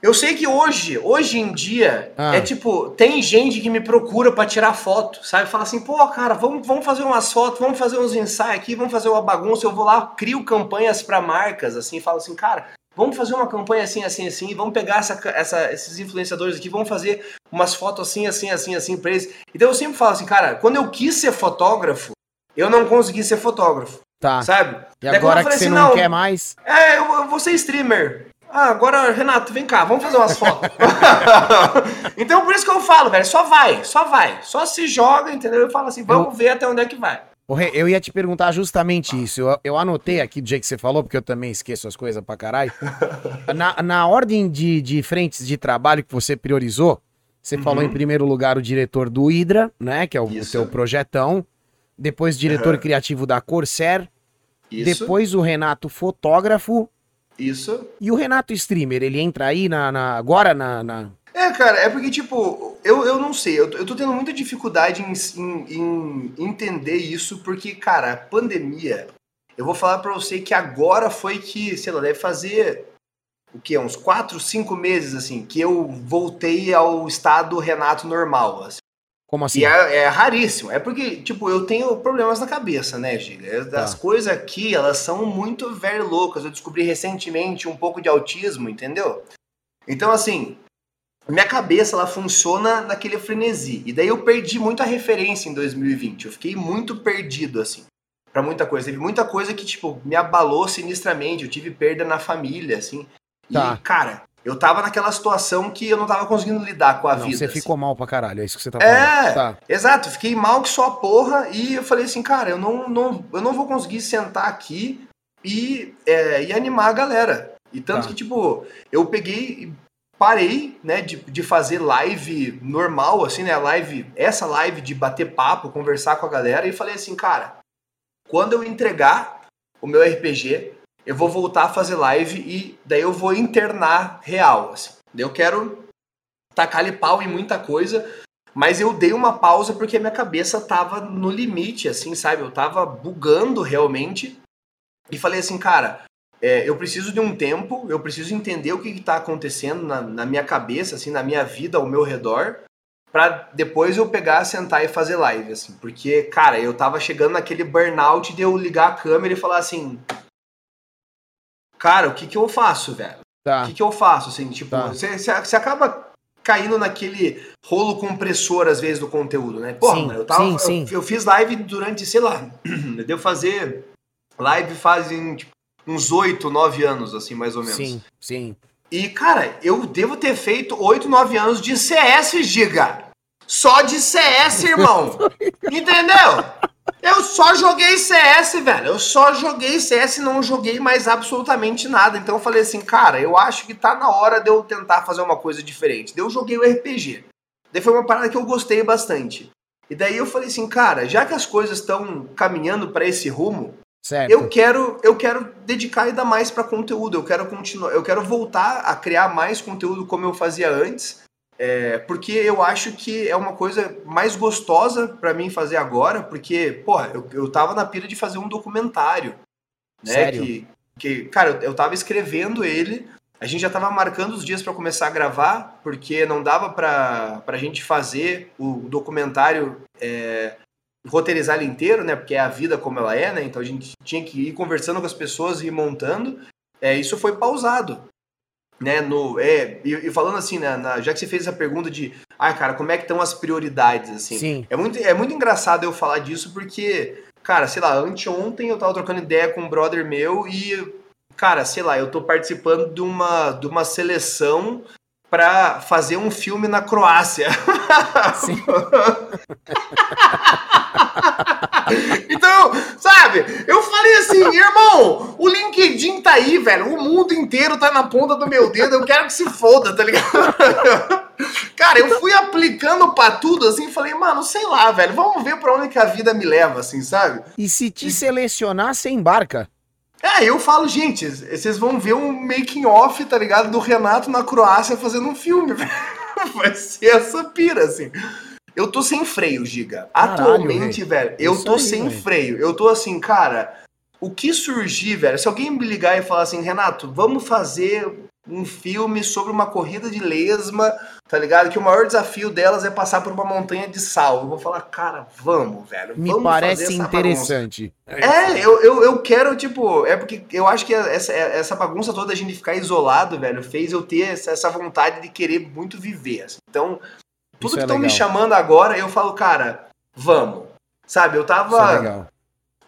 S2: eu sei que hoje, hoje em dia, ah. é tipo, tem gente que me procura para tirar foto, sabe? Fala assim, pô, cara, vamos, vamos fazer umas fotos, vamos fazer uns ensaios aqui, vamos fazer uma bagunça. Eu vou lá, crio campanhas para marcas, assim, falo assim, cara, Vamos fazer uma campanha assim, assim, assim, vamos pegar essa, essa, esses influenciadores aqui, vamos fazer umas fotos assim, assim, assim, assim pra eles. Então eu sempre falo assim, cara, quando eu quis ser fotógrafo, eu não consegui ser fotógrafo.
S1: Tá.
S2: Sabe?
S1: E agora que assim, você não, não, quer mais?
S2: É, eu, eu vou ser streamer. Ah, agora, Renato, vem cá, vamos fazer umas fotos. então por isso que eu falo, velho, só vai, só vai. Só se joga, entendeu? Eu falo assim, vamos eu... ver até onde é que vai.
S1: Eu ia te perguntar justamente isso. Eu, eu, anotei aqui do jeito que você falou, porque eu também esqueço as coisas pra caralho. Na, na ordem de, de frentes de trabalho que você priorizou, você uhum. falou em primeiro lugar o diretor do Hydra, né? Que é o, o teu projetão. Depois, diretor uhum. criativo da Corsair. Isso. Depois, o Renato fotógrafo.
S2: Isso.
S1: E o Renato streamer, ele entra aí na, na agora na, na
S2: é, cara, é porque, tipo, eu, eu não sei, eu, eu tô tendo muita dificuldade em, em, em entender isso, porque, cara, a pandemia, eu vou falar pra você que agora foi que, sei lá, deve fazer o que? Uns 4, 5 meses, assim, que eu voltei ao estado Renato normal, assim.
S1: Como assim?
S2: E é, é, raríssimo. É porque, tipo, eu tenho problemas na cabeça, né, Giga? As tá. coisas aqui, elas são muito very loucas. Eu descobri recentemente um pouco de autismo, entendeu? Então, assim, minha cabeça ela funciona naquele frenesi. E daí eu perdi muita referência em 2020. Eu fiquei muito perdido assim para muita coisa. Teve muita coisa que tipo me abalou sinistramente. Eu tive perda na família, assim. Tá. E cara, eu tava naquela situação que eu não tava conseguindo lidar com a não, vida.
S1: Você
S2: assim.
S1: ficou mal pra caralho, é isso que você tá
S2: falando. É, tá. exato. Fiquei mal que só porra e eu falei assim, cara, eu não, não, eu não vou conseguir sentar aqui e, é, e animar a galera. E tanto tá. que, tipo, eu peguei parei, né, de, de fazer live normal, assim, né, live, essa live de bater papo, conversar com a galera, e falei assim, cara, quando eu entregar o meu RPG, eu vou voltar a fazer live e daí eu vou internar real, assim. Eu quero tacar-lhe pau em muita coisa, mas eu dei uma pausa porque minha cabeça tava no limite, assim, sabe? Eu tava bugando realmente, e falei assim, cara, é, eu preciso de um tempo, eu preciso entender o que está acontecendo na, na, minha cabeça, assim, na minha vida, ao meu redor, para depois eu pegar, sentar e fazer live, assim, porque, cara, eu tava chegando naquele burnout de eu ligar a câmera e falar assim, cara, o que que eu faço, velho? Tá. O que que eu faço, assim, tipo, tá. você tá. acaba caindo naquele rolo compressor, às vezes, do conteúdo, né? Porra, sim, eu, tava, sim, sim. Eu, eu, fiz live durante, sei lá, deu fazer live fazem tipo, uns 8, 9 anos, assim, mais ou menos.
S1: Sim, sim.
S2: E, cara, eu devo ter feito 8, 9 anos de CS, Giga. Só de CS, irmão. Entendeu? Eu só joguei CS, velho. Eu só joguei CS e não joguei mais absolutamente nada. Então eu falei assim, cara, eu acho que tá na hora de eu tentar fazer uma coisa diferente. Daí eu joguei o RPG. Daí foi uma parada que eu gostei bastante. E daí eu falei assim, cara, já que as coisas estão caminhando para esse rumo, Certo. Eu quero, eu quero dedicar ainda mais para conteúdo. Eu quero continuar, eu quero voltar a criar mais conteúdo como eu fazia antes, é, porque eu acho que é uma coisa mais gostosa para mim fazer agora, porque, porra, eu, eu tava na pira de fazer um documentário, né? Sério? Que, que, cara, eu, tava escrevendo ele, a gente já tava marcando os dias para começar a gravar, porque não dava pra, pra gente fazer o documentário é, roteirizar ele inteiro, né? Porque é a vida como ela é, né? Então a gente tinha que ir conversando com as pessoas e montando. É, isso foi pausado. Né, no, é, e, e falando assim, né, na, já que você fez essa pergunta de, ah, cara, como é que estão as prioridades, assim, Sim. É, muito, é muito engraçado eu falar disso porque, cara, sei lá, anteontem eu tava trocando ideia com um brother meu e, cara, sei lá, eu tô participando de uma, de uma seleção para fazer um filme na Croácia. Sim. então, sabe, eu falei assim, irmão, o LinkedIn tá aí, velho. O mundo inteiro tá na ponta do meu dedo. Eu quero que se foda, tá ligado? Cara, eu fui aplicando pra tudo assim, falei, mano, sei lá, velho, vamos ver pra onde que a vida me leva, assim, sabe?
S1: E se te selecionar, você embarca.
S2: É, eu falo, gente, vocês vão ver um making off, tá ligado? Do Renato na Croácia fazendo um filme. Vai ser essa pira, assim. Eu tô sem freio, Giga. Caralho, Atualmente, véio. velho, eu Isso tô aí, sem véio. freio. Eu tô assim, cara, o que surgir, velho, se alguém me ligar e falar assim, Renato, vamos fazer um filme sobre uma corrida de lesma, tá ligado? Que o maior desafio delas é passar por uma montanha de sal. Eu vou falar, cara, vamos, velho.
S1: Me parece interessante.
S2: É, eu, eu, eu quero, tipo, é porque eu acho que essa, essa bagunça toda, a gente ficar isolado, velho, fez eu ter essa, essa vontade de querer muito viver. Assim. Então, tudo Isso que estão é me chamando agora, eu falo, cara, vamos. Sabe, eu tava.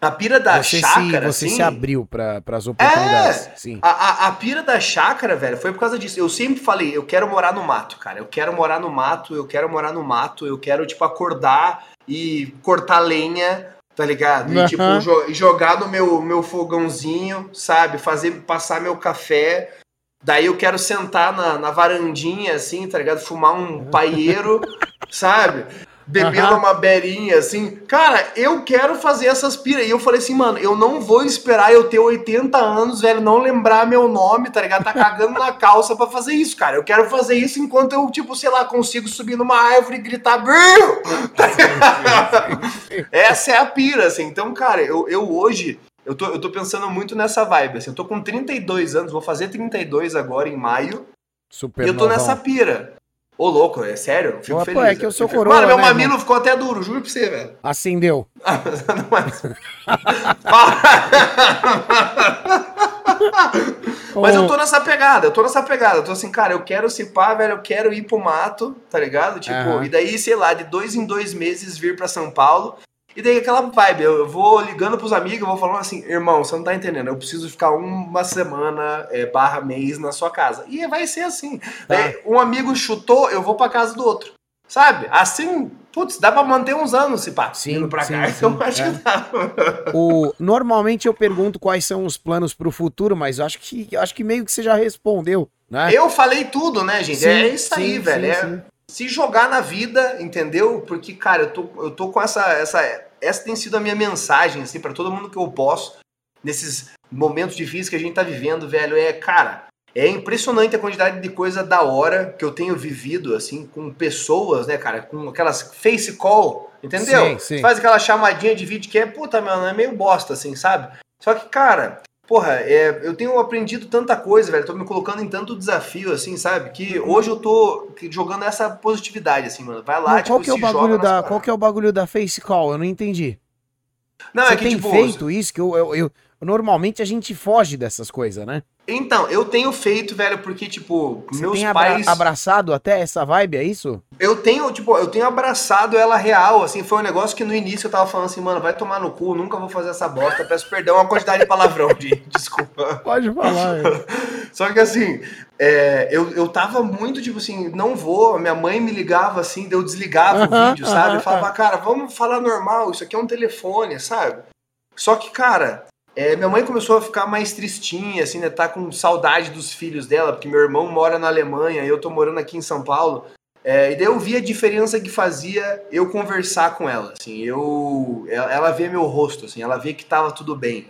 S2: A pira da você chácara.
S1: Se, você assim, se abriu para as oportunidades.
S2: É, sim. A, a, a, pira da chácara, velho, foi por causa disso. Eu sempre falei, eu quero morar no mato, cara. Eu quero morar no mato, eu quero morar no mato, eu quero, tipo, acordar e cortar lenha, tá ligado? E, tipo, jo jogar no meu, meu fogãozinho, sabe? Fazer, passar meu café. Daí eu quero sentar na, na varandinha, assim, tá ligado? Fumar um paieiro, sabe? Bebendo uma berinha, assim. Cara, eu quero fazer essas piras. E eu falei assim, mano, eu não vou esperar eu ter 80 anos, velho, não lembrar meu nome, tá ligado? Tá cagando na calça para fazer isso, cara. Eu quero fazer isso enquanto eu, tipo, sei lá, consigo subir numa árvore e gritar. Essa é a pira, assim. Então, cara, eu, eu hoje. Eu tô, eu tô pensando muito nessa vibe, assim. Eu tô com 32 anos, vou fazer 32 agora em maio. Super e eu tô novão. nessa pira. Ô, louco, é sério?
S1: Fico Pô, feliz. é que eu sou coroa,
S2: Mano, meu né, mamilo irmão? ficou até duro, juro pra você, velho.
S1: Acendeu.
S2: Mas eu tô nessa pegada, eu tô nessa pegada. Eu tô assim, cara, eu quero se pá, velho, eu quero ir pro mato, tá ligado? Tipo, uhum. e daí, sei lá, de dois em dois meses vir pra São Paulo e daí aquela vibe, eu vou ligando pros amigos, eu vou falando assim, irmão, você não tá entendendo, eu preciso ficar uma semana é, barra mês na sua casa. E vai ser assim. Tá. um amigo chutou, eu vou pra casa do outro. Sabe? Assim, putz, dá pra manter uns anos se pá, sim, indo pra sim, cá. Sim, então acho é. que dá.
S1: O, normalmente eu pergunto quais são os planos pro futuro, mas eu acho que, acho que meio que você já respondeu.
S2: Né? Eu falei tudo, né, gente? É isso aí, velho. É se jogar na vida, entendeu? Porque, cara, eu tô, eu tô com essa, essa. Essa tem sido a minha mensagem, assim, para todo mundo que eu posso, nesses momentos difíceis que a gente tá vivendo, velho. É, cara, é impressionante a quantidade de coisa da hora que eu tenho vivido, assim, com pessoas, né, cara, com aquelas face call, entendeu? Sim, sim. Faz aquela chamadinha de vídeo que é, puta, mano, é meio bosta, assim, sabe? Só que, cara, porra, é, eu tenho aprendido tanta coisa, velho. Tô me colocando em tanto desafio, assim, sabe? Que hoje eu tô jogando essa positividade, assim, mano. Vai lá,
S1: Mas tipo, qual que é o bagulho da Qual que é o bagulho da face call? Eu não entendi. Não, Você é que, tem tipo, feito isso que eu, eu, eu, normalmente a gente foge dessas coisas, né?
S2: Então, eu tenho feito, velho, porque, tipo,
S1: Você meus tem pais. abraçado até essa vibe, é isso?
S2: Eu tenho, tipo, eu tenho abraçado ela real, assim, foi um negócio que no início eu tava falando assim, mano, vai tomar no cu, nunca vou fazer essa bosta, peço perdão, uma quantidade de palavrão, de, desculpa.
S1: Pode falar,
S2: Só que assim, é, eu, eu tava muito, tipo assim, não vou, minha mãe me ligava assim, eu desligava uh -huh, o vídeo, sabe? Uh -huh, eu falava, cara, vamos falar normal, isso aqui é um telefone, sabe? Só que, cara, é, minha mãe começou a ficar mais tristinha, assim, né? Tá com saudade dos filhos dela, porque meu irmão mora na Alemanha e eu tô morando aqui em São Paulo. É, e daí eu vi a diferença que fazia eu conversar com ela, assim, eu, ela vê meu rosto, assim, ela vê que tava tudo bem.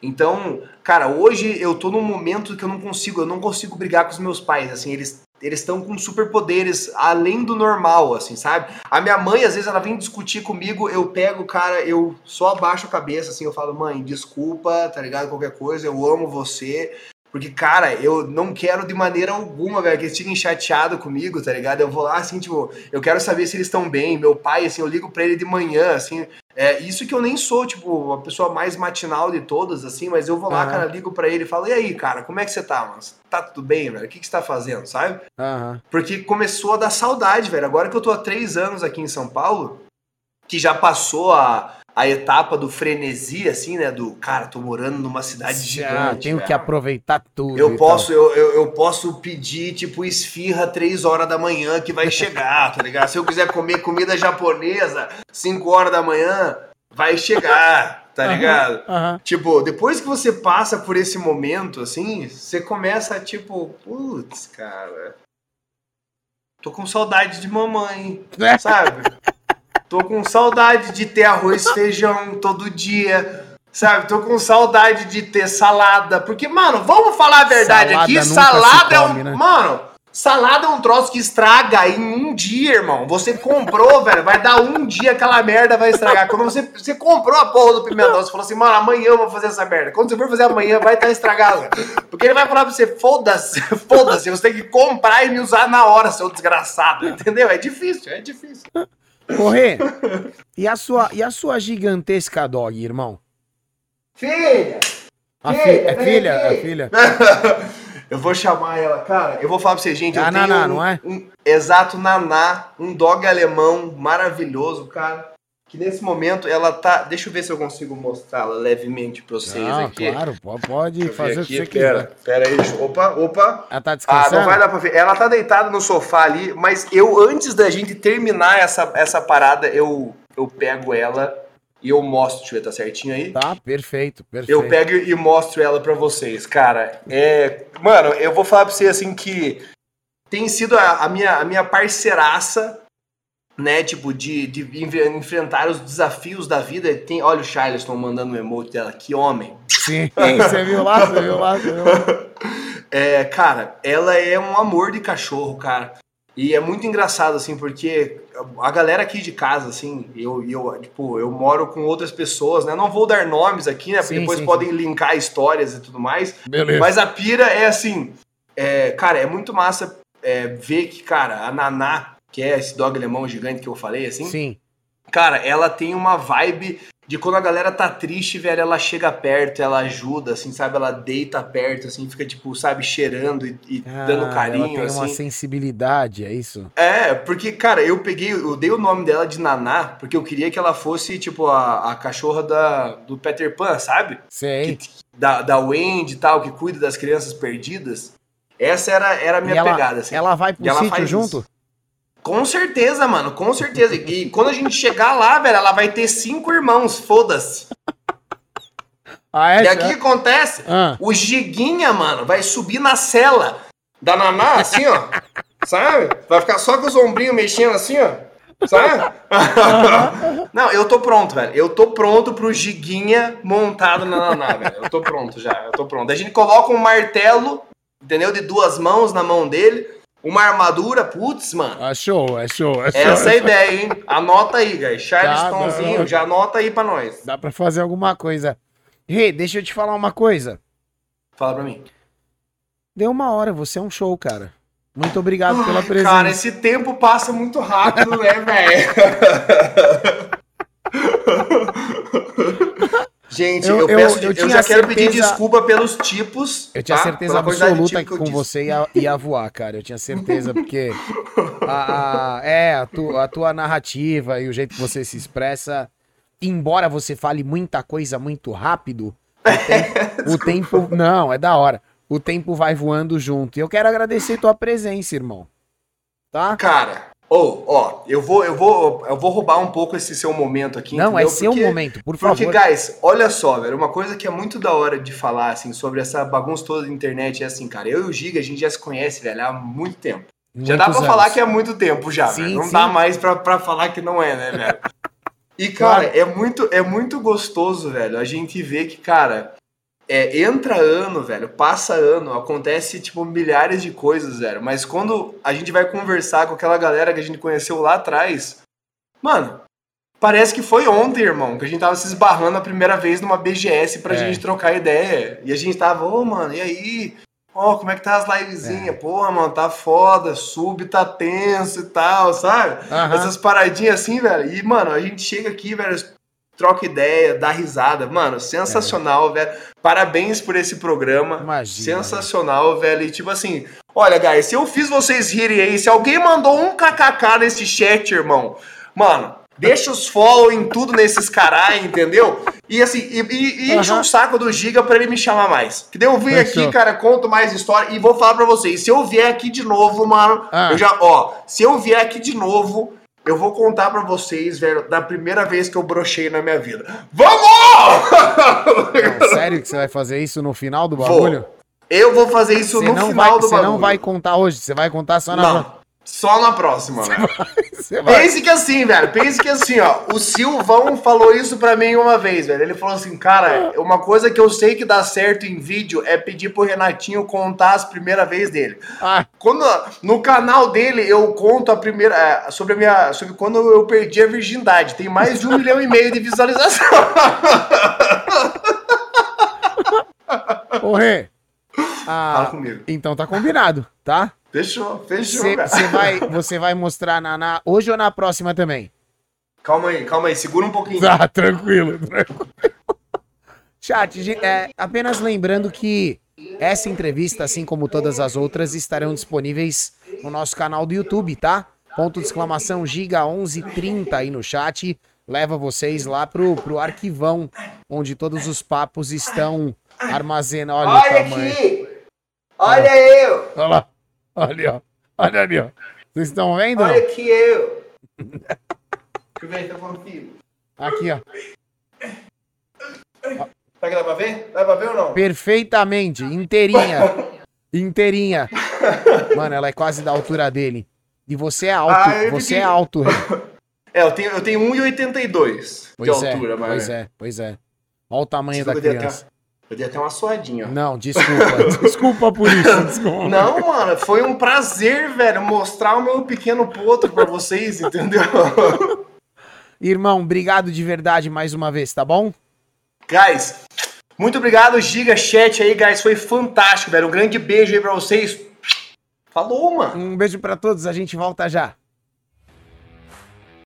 S2: Então, cara, hoje eu tô num momento que eu não consigo, eu não consigo brigar com os meus pais, assim, eles eles estão com superpoderes além do normal, assim, sabe? A minha mãe, às vezes, ela vem discutir comigo, eu pego, cara, eu só abaixo a cabeça, assim, eu falo, mãe, desculpa, tá ligado? Qualquer coisa, eu amo você. Porque, cara, eu não quero de maneira alguma, velho, que eles fiquem chateados comigo, tá ligado? Eu vou lá, assim, tipo, eu quero saber se eles estão bem. Meu pai, assim, eu ligo pra ele de manhã, assim. É, isso que eu nem sou, tipo, a pessoa mais matinal de todas, assim, mas eu vou lá, uhum. cara, ligo pra ele e falo, e aí, cara, como é que você tá, mano? Tá tudo bem, velho? O que, que você tá fazendo, sabe? Uhum. Porque começou a dar saudade, velho. Agora que eu tô há três anos aqui em São Paulo, que já passou a a etapa do frenesi, assim, né? Do cara, tô morando numa cidade Já, gigante.
S1: Tenho que aproveitar tudo.
S2: Eu posso, eu, eu, eu, posso pedir, tipo, esfirra três horas da manhã que vai chegar, tá ligado? Se eu quiser comer comida japonesa, 5 horas da manhã, vai chegar, tá ligado? Uhum. Tipo, depois que você passa por esse momento, assim, você começa, tipo, putz, cara. Tô com saudade de mamãe, sabe? Tô com saudade de ter arroz e feijão todo dia. Sabe, tô com saudade de ter salada. Porque, mano, vamos falar a verdade salada aqui. Salada come, é um. Né? Mano, salada é um troço que estraga em um dia, irmão. Você comprou, velho. Vai dar um dia aquela merda vai estragar. Quando você, você comprou a porra do pimentão, você falou assim, mano, amanhã eu vou fazer essa merda. Quando você for fazer amanhã, vai estar tá estragado. Porque ele vai falar pra você, foda-se, foda-se. Você tem que comprar e me usar na hora, seu desgraçado. Entendeu? É difícil, é difícil.
S1: Correr. E a sua, e a sua gigantesca dog, irmão?
S2: Filha!
S1: A filha, fi é filha? É filha?
S2: eu vou chamar ela, cara. Eu vou falar pra você, gente. É
S1: a Naná, um, não é?
S2: Um, exato, Naná, um dog alemão maravilhoso, cara que nesse momento ela tá. Deixa eu ver se eu consigo mostrá-la levemente pra vocês ah, aqui.
S1: Claro, pode fazer o que você
S2: quiser. Pera aí, opa, opa.
S1: Ela tá descansando?
S2: Ah, não vai dar pra ver. Ela tá deitada no sofá ali, mas eu, antes da gente terminar essa, essa parada, eu, eu pego ela e eu mostro. Deixa eu ver, tá certinho aí?
S1: Tá, perfeito, perfeito.
S2: Eu pego e mostro ela pra vocês, cara. É. Mano, eu vou falar pra você assim que tem sido a, a minha, a minha parceiraça né, tipo, de, de enfrentar os desafios da vida. Tem, olha o Charleston mandando um emote dela, que homem.
S1: Sim, você viu lá, você viu lá, você viu lá.
S2: É, cara, ela é um amor de cachorro, cara. E é muito engraçado, assim, porque a galera aqui de casa, assim, eu, eu, tipo, eu moro com outras pessoas, né? Não vou dar nomes aqui, né? Porque sim, depois sim, podem sim. linkar histórias e tudo mais. Beleza. Mas a pira é assim, é, cara, é muito massa é, ver que, cara, a Naná, que é esse dog alemão gigante que eu falei, assim.
S1: Sim.
S2: Cara, ela tem uma vibe de quando a galera tá triste, velho, ela chega perto, ela ajuda, assim, sabe? Ela deita perto, assim, fica, tipo, sabe, cheirando e, e ah, dando carinho, ela tem
S1: assim. uma sensibilidade, é isso?
S2: É, porque, cara, eu peguei, eu dei o nome dela de Naná, porque eu queria que ela fosse, tipo, a, a cachorra da, do Peter Pan, sabe?
S1: Sei.
S2: Que, da, da Wendy e tal, que cuida das crianças perdidas. Essa era, era a minha
S1: ela,
S2: pegada, assim.
S1: Ela vai pro sítio junto? Isso.
S2: Com certeza, mano, com certeza. E quando a gente chegar lá, velho, ela vai ter cinco irmãos, foda-se. Ah, é, e aqui que acontece? Ah. O Giguinha, mano, vai subir na cela da Naná, assim, ó. Sabe? Vai ficar só com os ombrinhos mexendo assim, ó. Sabe? Não, eu tô pronto, velho. Eu tô pronto pro Giguinha montado na Naná, velho. Eu tô pronto já, eu tô pronto. A gente coloca um martelo, entendeu? De duas mãos na mão dele. Uma armadura, putz, mano.
S1: É show, é show, é
S2: show. Essa é a ideia, hein? Anota aí, guys. Charlestonzinho, tá, já anota aí pra nós.
S1: Dá pra fazer alguma coisa. Rei, hey, deixa eu te falar uma coisa.
S2: Fala pra mim.
S1: Deu uma hora, você é um show, cara. Muito obrigado Ai, pela presença.
S2: Cara, esse tempo passa muito rápido, né, velho? Gente, eu, eu, peço, eu, eu já certeza... quero pedir desculpa pelos tipos.
S1: Eu tinha tá? certeza absoluta tipo que, com você ia, ia voar, cara. Eu tinha certeza, porque a, a, é, a, tu, a tua narrativa e o jeito que você se expressa, embora você fale muita coisa muito rápido, o tempo, o tempo não, é da hora o tempo vai voando junto. E eu quero agradecer tua presença, irmão. Tá?
S2: Cara, ou, oh, ó, eu vou, eu vou, eu vou roubar um pouco esse seu momento aqui.
S1: Não, entendeu? é seu porque, momento, por favor.
S2: Porque, guys, olha só, velho, uma coisa que é muito da hora de falar, assim, sobre essa bagunça toda da internet é assim, cara, eu e o Giga, a gente já se conhece, velho, há muito tempo. Muitos já dá pra anos. falar que é muito tempo já, sim, velho. Não sim. dá mais pra, pra falar que não é, né, velho? E, cara, claro. é, muito, é muito gostoso, velho, a gente ver que, cara, é, entra ano, velho, passa ano, acontece, tipo, milhares de coisas, velho. Mas quando a gente vai conversar com aquela galera que a gente conheceu lá atrás, mano, parece que foi ontem, irmão, que a gente tava se esbarrando a primeira vez numa BGS pra é. gente trocar ideia. E a gente tava, ô, oh, mano, e aí? Ó, oh, como é que tá as livezinhas? É. Porra, mano, tá foda, sub tá tenso e tal, sabe? Uhum. Essas paradinhas assim, velho. E, mano, a gente chega aqui, velho, troca ideia, dá risada. Mano, sensacional, é. velho. Parabéns por esse programa. Imagina. Sensacional, velho. E tipo assim, olha, guys, se eu fiz vocês rirem aí, se alguém mandou um kkk nesse chat, irmão, mano, deixa os follow em tudo nesses carai, entendeu? E assim, e, e, e enche o um saco do Giga pra ele me chamar mais. Que daí eu vim aqui, cara, conto mais história e vou falar pra vocês. Se eu vier aqui de novo, mano, ah. eu já, ó, se eu vier aqui de novo, eu vou contar para vocês, velho, da primeira vez que eu brochei na minha vida. Vamos!
S1: Sério que você vai fazer isso no final do bagulho?
S2: Vou. Eu vou fazer isso você no final
S1: vai,
S2: do
S1: você bagulho. Você não vai contar hoje, você vai contar só na
S2: não. Só na próxima, velho. Pense que assim, velho. Pense que assim, ó. O Silvão falou isso pra mim uma vez, velho. Ele falou assim, cara, uma coisa que eu sei que dá certo em vídeo é pedir pro Renatinho contar as primeiras vezes dele. Ah. Quando, no canal dele, eu conto a primeira. É, sobre a minha. Sobre quando eu perdi a virgindade. Tem mais de um milhão e meio de visualização.
S1: Ô, Rê. Ah, Fala comigo. Então tá combinado, tá?
S2: Fechou, fechou.
S1: Você vai, você vai mostrar na, na, hoje ou na próxima também?
S2: Calma aí, calma aí, segura um pouquinho.
S1: Tá, tranquilo, tranquilo. Chat, é, apenas lembrando que essa entrevista, assim como todas as outras, estarão disponíveis no nosso canal do YouTube, tá? Ponto de exclamação Giga 1130 aí no chat. Leva vocês lá pro, pro arquivão, onde todos os papos estão armazenados.
S2: Olha, Olha aqui! Olha eu!
S1: Olha lá. Olha, ó. Olha ali, ó. Vocês estão vendo?
S2: Olha aqui eu. Deixa eu ver se eu consigo.
S1: Aqui, ó.
S2: Será que dá pra ver? Dá pra ver ou não?
S1: Perfeitamente. Inteirinha. Inteirinha. Mano, ela é quase da altura dele. E você é alto. Ah, você é alto,
S2: É, eu tenho, eu tenho 1,82 de é, altura,
S1: mas. Pois é, pois é. Olha o tamanho da criança.
S2: Eu dei até uma suadinha.
S1: Não, desculpa. desculpa por isso. Desculpa.
S2: Não, mano, foi um prazer, velho, mostrar o meu pequeno potro pra vocês, entendeu?
S1: Irmão, obrigado de verdade mais uma vez, tá bom?
S2: Guys, muito obrigado, Giga Chat aí, guys. Foi fantástico, velho. Um grande beijo aí pra vocês. Falou, mano.
S1: Um beijo para todos, a gente volta já.